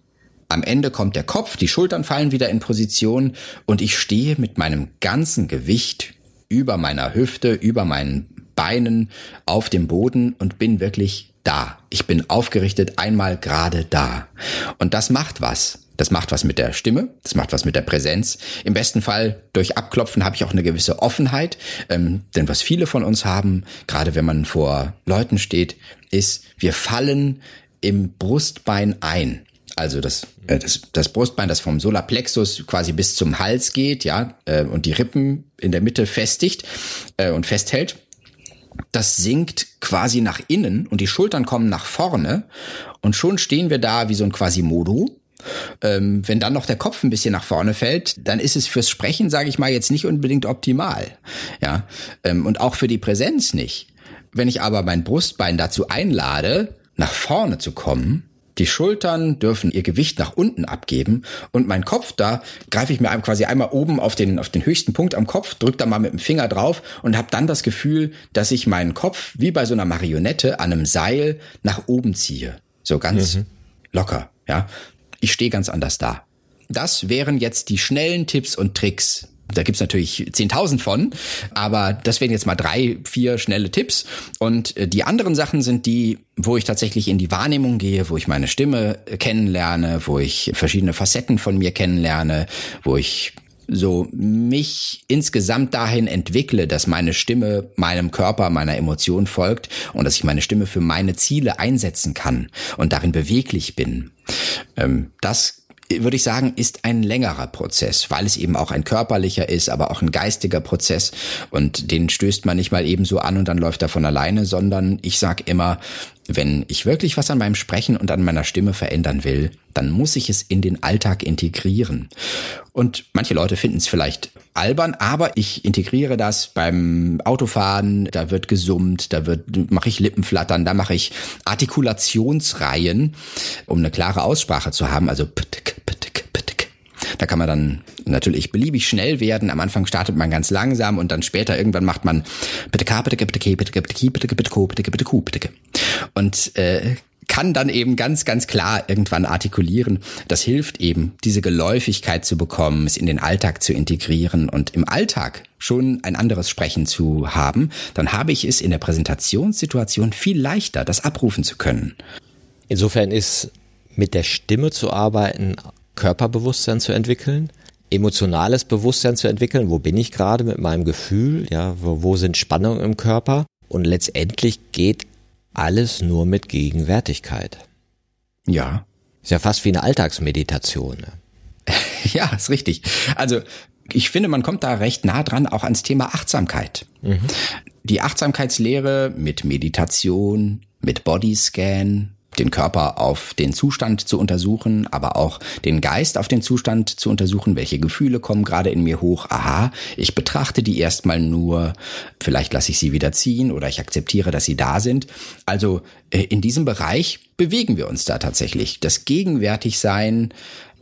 Speaker 1: am Ende kommt der Kopf, die Schultern fallen wieder in Position und ich stehe mit meinem ganzen Gewicht über meiner Hüfte, über meinen Beinen auf dem Boden und bin wirklich da. Ich bin aufgerichtet, einmal gerade da. Und das macht was. Das macht was mit der Stimme, das macht was mit der Präsenz. Im besten Fall durch Abklopfen habe ich auch eine gewisse Offenheit. Ähm, denn was viele von uns haben, gerade wenn man vor Leuten steht, ist, wir fallen im Brustbein ein also das, äh, das, das Brustbein, das vom Solarplexus quasi bis zum Hals geht, ja, äh, und die Rippen in der Mitte festigt äh, und festhält. Das sinkt quasi nach innen und die Schultern kommen nach vorne und schon stehen wir da wie so ein Quasimodo. Ähm, wenn dann noch der Kopf ein bisschen nach vorne fällt, dann ist es fürs Sprechen, sage ich mal, jetzt nicht unbedingt optimal. Ja, ähm, und auch für die Präsenz nicht. Wenn ich aber mein Brustbein dazu einlade, nach vorne zu kommen, die Schultern dürfen ihr Gewicht nach unten abgeben und mein Kopf, da greife ich mir quasi einmal oben auf den, auf den höchsten Punkt am Kopf, drücke da mal mit dem Finger drauf und habe dann das Gefühl, dass ich meinen Kopf wie bei so einer Marionette an einem Seil nach oben ziehe. So ganz mhm. locker, ja. Ich stehe ganz anders da. Das wären jetzt die schnellen Tipps und Tricks, da gibt's natürlich 10.000 von, aber das wären jetzt mal drei, vier schnelle Tipps. Und äh, die anderen Sachen sind die, wo ich tatsächlich in die Wahrnehmung gehe, wo ich meine Stimme kennenlerne, wo ich verschiedene Facetten von mir kennenlerne, wo ich so mich insgesamt dahin entwickle, dass meine Stimme meinem Körper, meiner Emotion folgt und dass ich meine Stimme für meine Ziele einsetzen kann und darin beweglich bin. Ähm, das würde ich sagen, ist ein längerer Prozess, weil es eben auch ein körperlicher ist, aber auch ein geistiger Prozess und den stößt man nicht mal eben so an und dann läuft er von alleine, sondern ich sag immer, wenn ich wirklich was an meinem Sprechen und an meiner Stimme verändern will, dann muss ich es in den Alltag integrieren. Und manche Leute finden es vielleicht albern, aber ich integriere das beim Autofahren, da wird gesummt, da wird mache ich Lippenflattern, da mache ich Artikulationsreihen, um eine klare Aussprache zu haben, also ptk, ptk. Da kann man dann natürlich beliebig schnell werden. Am Anfang startet man ganz langsam und dann später irgendwann macht man und äh, kann dann eben ganz, ganz klar irgendwann artikulieren. Das hilft eben, diese Geläufigkeit zu bekommen, es in den Alltag zu integrieren und im Alltag schon ein anderes Sprechen zu haben, dann habe ich es in der Präsentationssituation viel leichter, das abrufen zu können.
Speaker 3: Insofern ist mit der Stimme zu arbeiten, Körperbewusstsein zu entwickeln, emotionales Bewusstsein zu entwickeln. Wo bin ich gerade mit meinem Gefühl? Ja, wo, wo sind Spannungen im Körper? Und letztendlich geht alles nur mit Gegenwärtigkeit.
Speaker 1: Ja.
Speaker 3: Ist ja fast wie eine Alltagsmeditation. Ne?
Speaker 1: ja, ist richtig. Also ich finde, man kommt da recht nah dran, auch ans Thema Achtsamkeit. Mhm. Die Achtsamkeitslehre mit Meditation, mit Bodyscan, den Körper auf den Zustand zu untersuchen, aber auch den Geist auf den Zustand zu untersuchen, welche Gefühle kommen gerade in mir hoch. Aha, ich betrachte die erstmal nur, vielleicht lasse ich sie wieder ziehen oder ich akzeptiere, dass sie da sind. Also äh, in diesem Bereich bewegen wir uns da tatsächlich. Das Gegenwärtigsein,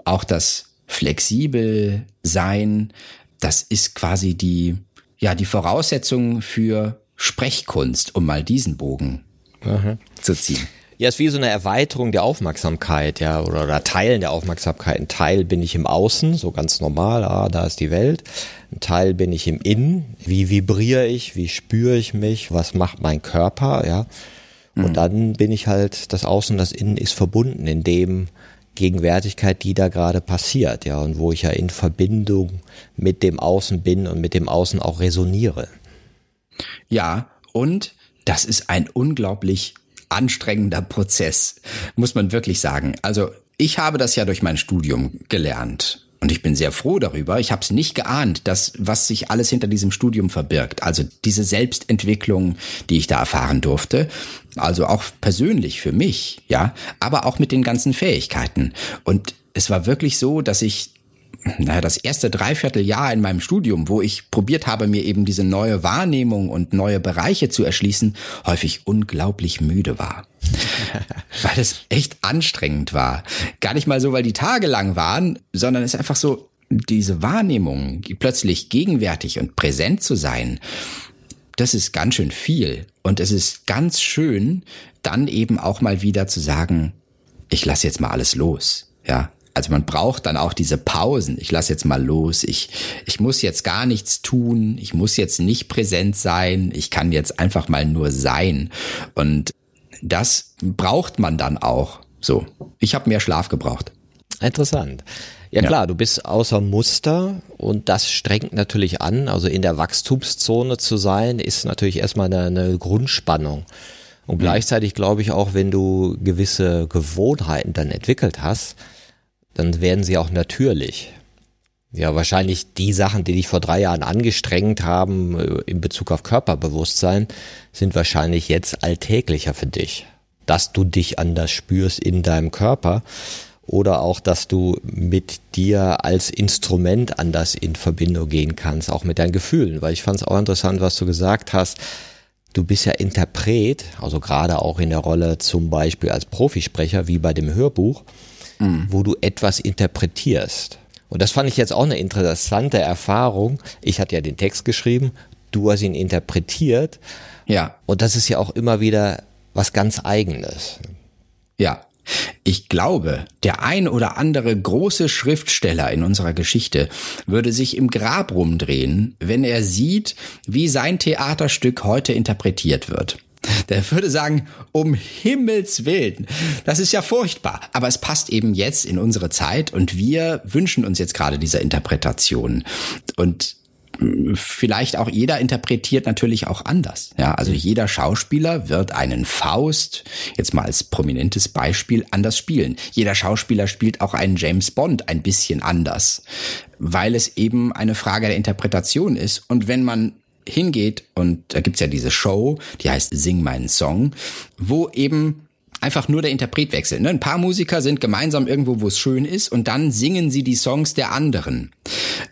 Speaker 1: auch das flexibel sein, das ist quasi die, ja, die Voraussetzung für Sprechkunst, um mal diesen Bogen Aha. zu ziehen.
Speaker 3: Ja, es ist wie so eine Erweiterung der Aufmerksamkeit, ja, oder, oder Teilen der Aufmerksamkeit. Ein Teil bin ich im Außen, so ganz normal, ah, da ist die Welt. Ein Teil bin ich im Innen. Wie vibriere ich? Wie spüre ich mich? Was macht mein Körper, ja? Und mhm. dann bin ich halt, das Außen, das Innen ist verbunden in dem, Gegenwärtigkeit, die da gerade passiert, ja, und wo ich ja in Verbindung mit dem Außen bin und mit dem Außen auch resoniere.
Speaker 1: Ja, und das ist ein unglaublich anstrengender Prozess, muss man wirklich sagen. Also ich habe das ja durch mein Studium gelernt. Und ich bin sehr froh darüber. Ich habe es nicht geahnt, dass was sich alles hinter diesem Studium verbirgt. Also diese Selbstentwicklung, die ich da erfahren durfte. Also auch persönlich für mich, ja, aber auch mit den ganzen Fähigkeiten. Und es war wirklich so, dass ich naja, das erste Dreivierteljahr in meinem Studium, wo ich probiert habe, mir eben diese neue Wahrnehmung und neue Bereiche zu erschließen, häufig unglaublich müde war. weil es echt anstrengend war. Gar nicht mal so, weil die Tage lang waren, sondern es ist einfach so, diese Wahrnehmung, plötzlich gegenwärtig und präsent zu sein, das ist ganz schön viel. Und es ist ganz schön, dann eben auch mal wieder zu sagen, ich lasse jetzt mal alles los. Ja, also man braucht dann auch diese Pausen. Ich lasse jetzt mal los. Ich, ich muss jetzt gar nichts tun. Ich muss jetzt nicht präsent sein. Ich kann jetzt einfach mal nur sein. Und das braucht man dann auch. So. Ich habe mehr Schlaf gebraucht.
Speaker 3: Interessant. Ja klar, ja. du bist außer Muster und das strengt natürlich an. Also in der Wachstumszone zu sein, ist natürlich erstmal eine, eine Grundspannung. Und mhm. gleichzeitig glaube ich auch, wenn du gewisse Gewohnheiten dann entwickelt hast, dann werden sie auch natürlich. Ja, wahrscheinlich die Sachen, die dich vor drei Jahren angestrengt haben äh, in Bezug auf Körperbewusstsein, sind wahrscheinlich jetzt alltäglicher für dich. Dass du dich anders spürst in deinem Körper oder auch, dass du mit dir als Instrument anders in Verbindung gehen kannst, auch mit deinen Gefühlen. Weil ich fand es auch interessant, was du gesagt hast. Du bist ja Interpret, also gerade auch in der Rolle zum Beispiel als Profisprecher, wie bei dem Hörbuch mhm. wo du etwas interpretierst. Und das fand ich jetzt auch eine interessante Erfahrung. Ich hatte ja den Text geschrieben, du hast ihn interpretiert.
Speaker 1: Ja.
Speaker 3: Und das ist ja auch immer wieder was ganz eigenes.
Speaker 1: Ja. Ich glaube, der ein oder andere große Schriftsteller in unserer Geschichte würde sich im Grab rumdrehen, wenn er sieht, wie sein Theaterstück heute interpretiert wird. Der würde sagen, um Himmels Willen, das ist ja furchtbar. Aber es passt eben jetzt in unsere Zeit und wir wünschen uns jetzt gerade dieser Interpretation. Und vielleicht auch jeder interpretiert natürlich auch anders. Ja, also jeder Schauspieler wird einen Faust, jetzt mal als prominentes Beispiel, anders spielen. Jeder Schauspieler spielt auch einen James Bond ein bisschen anders, weil es eben eine Frage der Interpretation ist. Und wenn man hingeht und da gibt's ja diese Show, die heißt Sing meinen Song, wo eben einfach nur der Interpret wechselt. Ne? Ein paar Musiker sind gemeinsam irgendwo, wo es schön ist und dann singen sie die Songs der anderen.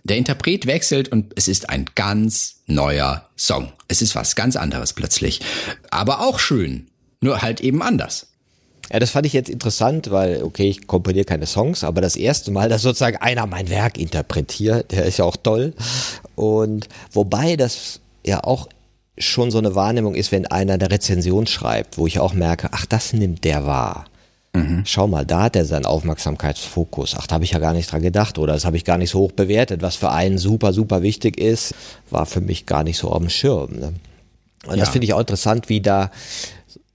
Speaker 1: Der Interpret wechselt und es ist ein ganz neuer Song. Es ist was ganz anderes plötzlich. Aber auch schön. Nur halt eben anders.
Speaker 3: Ja, das fand ich jetzt interessant, weil, okay, ich komponiere keine Songs, aber das erste Mal, dass sozusagen einer mein Werk interpretiert, der ist ja auch toll. Und wobei das ja auch schon so eine Wahrnehmung ist, wenn einer eine Rezension schreibt, wo ich auch merke, ach, das nimmt der wahr. Mhm. Schau mal, da hat er seinen Aufmerksamkeitsfokus. Ach, da habe ich ja gar nicht dran gedacht oder das habe ich gar nicht so hoch bewertet. Was für einen super, super wichtig ist, war für mich gar nicht so auf dem Schirm. Ne? Und ja. das finde ich auch interessant, wie da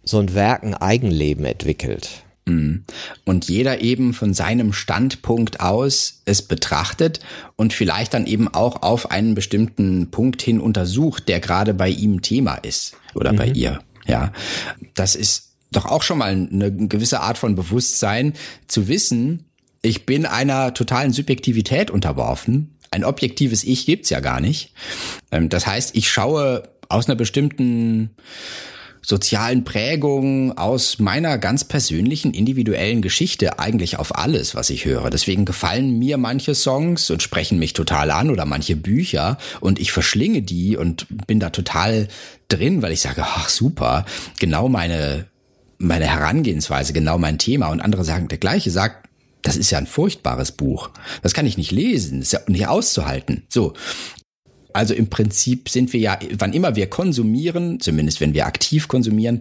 Speaker 3: so ein Werk ein Eigenleben entwickelt.
Speaker 1: Mhm. Und jeder eben von seinem Standpunkt aus es betrachtet und vielleicht dann eben auch auf einen bestimmten Punkt hin untersucht, der gerade bei ihm Thema ist oder mhm. bei ihr. Ja, das ist doch auch schon mal eine gewisse Art von Bewusstsein zu wissen, ich bin einer totalen Subjektivität unterworfen. Ein objektives Ich gibt's ja gar nicht. Ähm, das heißt, ich schaue aus einer bestimmten sozialen Prägung, aus meiner ganz persönlichen, individuellen Geschichte eigentlich auf alles, was ich höre. Deswegen gefallen mir manche Songs und sprechen mich total an oder manche Bücher und ich verschlinge die und bin da total drin, weil ich sage, ach super, genau meine, meine Herangehensweise, genau mein Thema und andere sagen, der gleiche sagt, das ist ja ein furchtbares Buch. Das kann ich nicht lesen, ist ja nicht auszuhalten. So. Also im Prinzip sind wir ja, wann immer wir konsumieren, zumindest wenn wir aktiv konsumieren,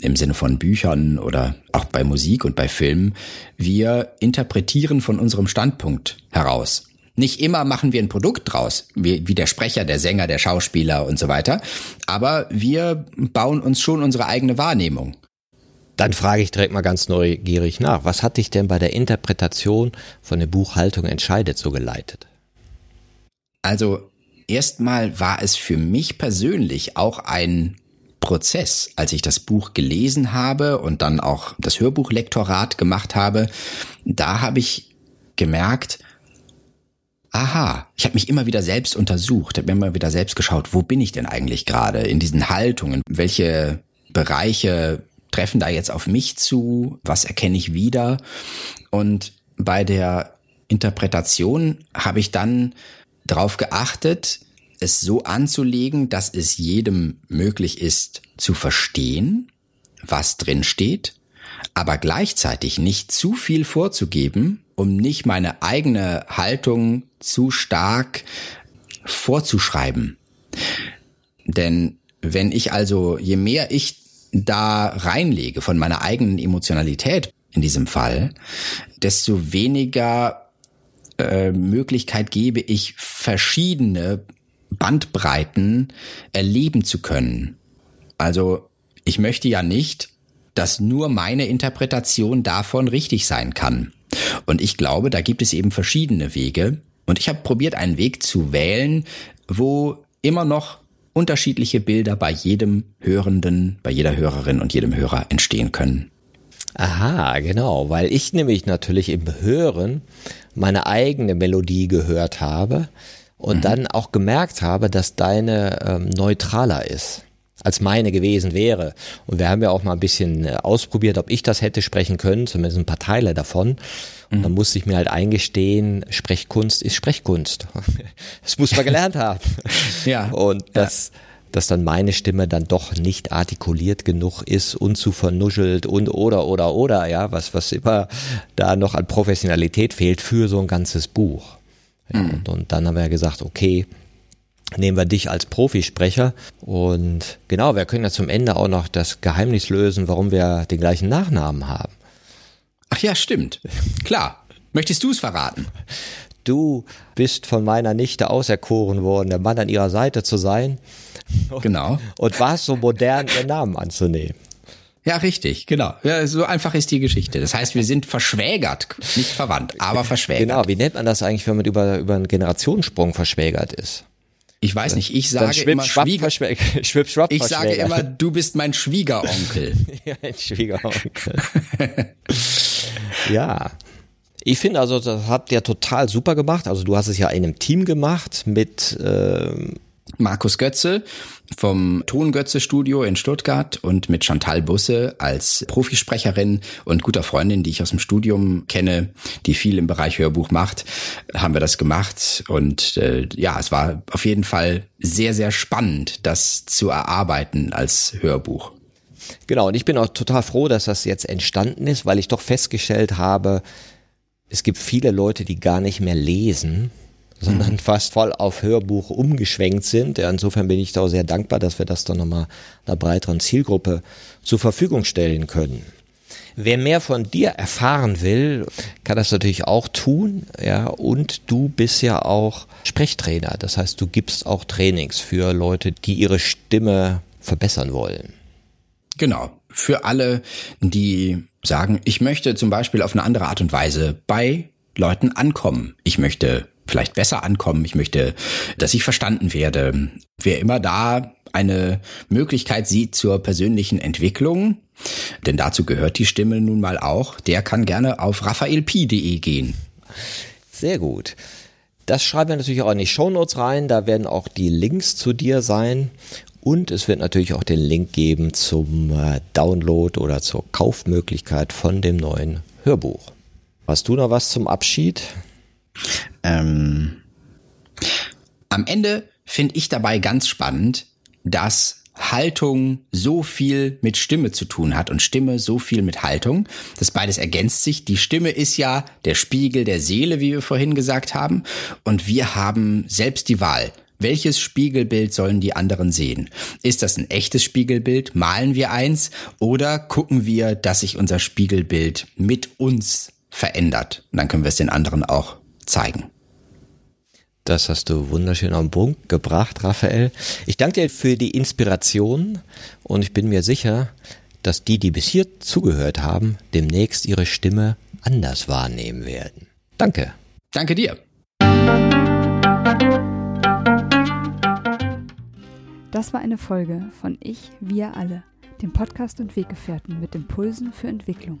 Speaker 1: im Sinne von Büchern oder auch bei Musik und bei Filmen, wir interpretieren von unserem Standpunkt heraus. Nicht immer machen wir ein Produkt draus, wie, wie der Sprecher, der Sänger, der Schauspieler und so weiter, aber wir bauen uns schon unsere eigene Wahrnehmung.
Speaker 3: Dann frage ich direkt mal ganz neugierig nach. Was hat dich denn bei der Interpretation von der Buchhaltung entscheidet so geleitet?
Speaker 1: Also erstmal war es für mich persönlich auch ein Prozess, als ich das Buch gelesen habe und dann auch das Hörbuchlektorat gemacht habe. Da habe ich gemerkt, aha, ich habe mich immer wieder selbst untersucht, habe mir immer wieder selbst geschaut, wo bin ich denn eigentlich gerade in diesen Haltungen? Welche Bereiche treffen da jetzt auf mich zu? Was erkenne ich wieder? Und bei der Interpretation habe ich dann darauf geachtet, es so anzulegen, dass es jedem möglich ist zu verstehen, was drin steht, aber gleichzeitig nicht zu viel vorzugeben, um nicht meine eigene Haltung zu stark vorzuschreiben. Denn wenn ich also, je mehr ich da reinlege von meiner eigenen Emotionalität in diesem Fall, desto weniger äh, Möglichkeit gebe ich verschiedene Bandbreiten erleben zu können. Also ich möchte ja nicht, dass nur meine Interpretation davon richtig sein kann. Und ich glaube, da gibt es eben verschiedene Wege. Und ich habe probiert, einen Weg zu wählen, wo immer noch unterschiedliche Bilder bei jedem Hörenden, bei jeder Hörerin und jedem Hörer entstehen können.
Speaker 3: Aha, genau, weil ich nämlich natürlich im Hören meine eigene Melodie gehört habe und mhm. dann auch gemerkt habe, dass deine ähm, neutraler ist als meine gewesen wäre. Und wir haben ja auch mal ein bisschen äh, ausprobiert, ob ich das hätte sprechen können, zumindest ein paar Teile davon. Und mhm. dann musste ich mir halt eingestehen, Sprechkunst ist Sprechkunst. Das muss man gelernt haben. ja. Und das, ja dass dann meine Stimme dann doch nicht artikuliert genug ist und zu vernuschelt und oder oder oder ja, was was immer da noch an Professionalität fehlt für so ein ganzes Buch. Ja, mhm. und, und dann haben wir ja gesagt, okay, nehmen wir dich als Profisprecher und genau, wir können ja zum Ende auch noch das Geheimnis lösen, warum wir den gleichen Nachnamen haben.
Speaker 1: Ach ja, stimmt. Klar. Möchtest du es verraten?
Speaker 3: Du bist von meiner Nichte auserkoren worden, der Mann an ihrer Seite zu sein.
Speaker 1: Genau.
Speaker 3: Und war es so modern, ihren Namen anzunehmen.
Speaker 1: Ja, richtig, genau. Ja, so einfach ist die Geschichte. Das heißt, wir sind verschwägert, nicht verwandt, aber verschwägert.
Speaker 3: Genau, wie nennt man das eigentlich, wenn man über, über einen Generationssprung verschwägert ist?
Speaker 1: Ich weiß nicht, ich sage schwipp, immer Schwieger
Speaker 3: schwipp, schwapp,
Speaker 1: Ich sage immer, du bist mein Schwiegeronkel.
Speaker 3: ja, ein Schwiegeronkel. ja. Ich finde also, das habt ihr total super gemacht. Also du hast es ja in einem Team gemacht mit ähm,
Speaker 1: Markus Götze vom Tongötze Studio in Stuttgart und mit Chantal Busse als Profisprecherin und guter Freundin, die ich aus dem Studium kenne, die viel im Bereich Hörbuch macht, haben wir das gemacht und äh, ja, es war auf jeden Fall sehr sehr spannend, das zu erarbeiten als Hörbuch.
Speaker 3: Genau, und ich bin auch total froh, dass das jetzt entstanden ist, weil ich doch festgestellt habe, es gibt viele Leute, die gar nicht mehr lesen sondern mhm. fast voll auf Hörbuch umgeschwenkt sind. Ja, insofern bin ich da auch sehr dankbar, dass wir das dann nochmal einer breiteren Zielgruppe zur Verfügung stellen können. Wer mehr von dir erfahren will, kann das natürlich auch tun. Ja, und du bist ja auch Sprechtrainer. Das heißt, du gibst auch Trainings für Leute, die ihre Stimme verbessern wollen.
Speaker 1: Genau. Für alle, die sagen, ich möchte zum Beispiel auf eine andere Art und Weise bei Leuten ankommen. Ich möchte vielleicht besser ankommen. Ich möchte, dass ich verstanden werde. Wer immer da eine Möglichkeit sieht zur persönlichen Entwicklung, denn dazu gehört die Stimme nun mal auch, der kann gerne auf raphaelp.de gehen.
Speaker 3: Sehr gut. Das schreiben wir natürlich auch in die Shownotes rein. Da werden auch die Links zu dir sein. Und es wird natürlich auch den Link geben zum äh, Download oder zur Kaufmöglichkeit von dem neuen Hörbuch. Hast du noch was zum Abschied?
Speaker 1: Ähm, am Ende finde ich dabei ganz spannend, dass Haltung so viel mit Stimme zu tun hat und Stimme so viel mit Haltung. Das beides ergänzt sich. Die Stimme ist ja der Spiegel der Seele, wie wir vorhin gesagt haben. Und wir haben selbst die Wahl. Welches Spiegelbild sollen die anderen sehen? Ist das ein echtes Spiegelbild? Malen wir eins? Oder gucken wir, dass sich unser Spiegelbild mit uns verändert? Und dann können wir es den anderen auch zeigen.
Speaker 3: Das hast du wunderschön am Punkt gebracht, Raphael. Ich danke dir für die Inspiration und ich bin mir sicher, dass die, die bis hier zugehört haben, demnächst ihre Stimme anders wahrnehmen werden. Danke.
Speaker 1: Danke dir.
Speaker 2: Das war eine Folge von Ich, wir alle, dem Podcast und Weggefährten mit Impulsen für Entwicklung.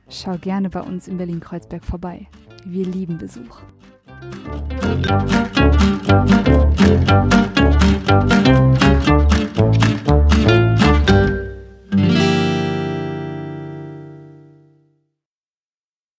Speaker 2: schau gerne bei uns in Berlin-Kreuzberg vorbei. Wir lieben Besuch. Musik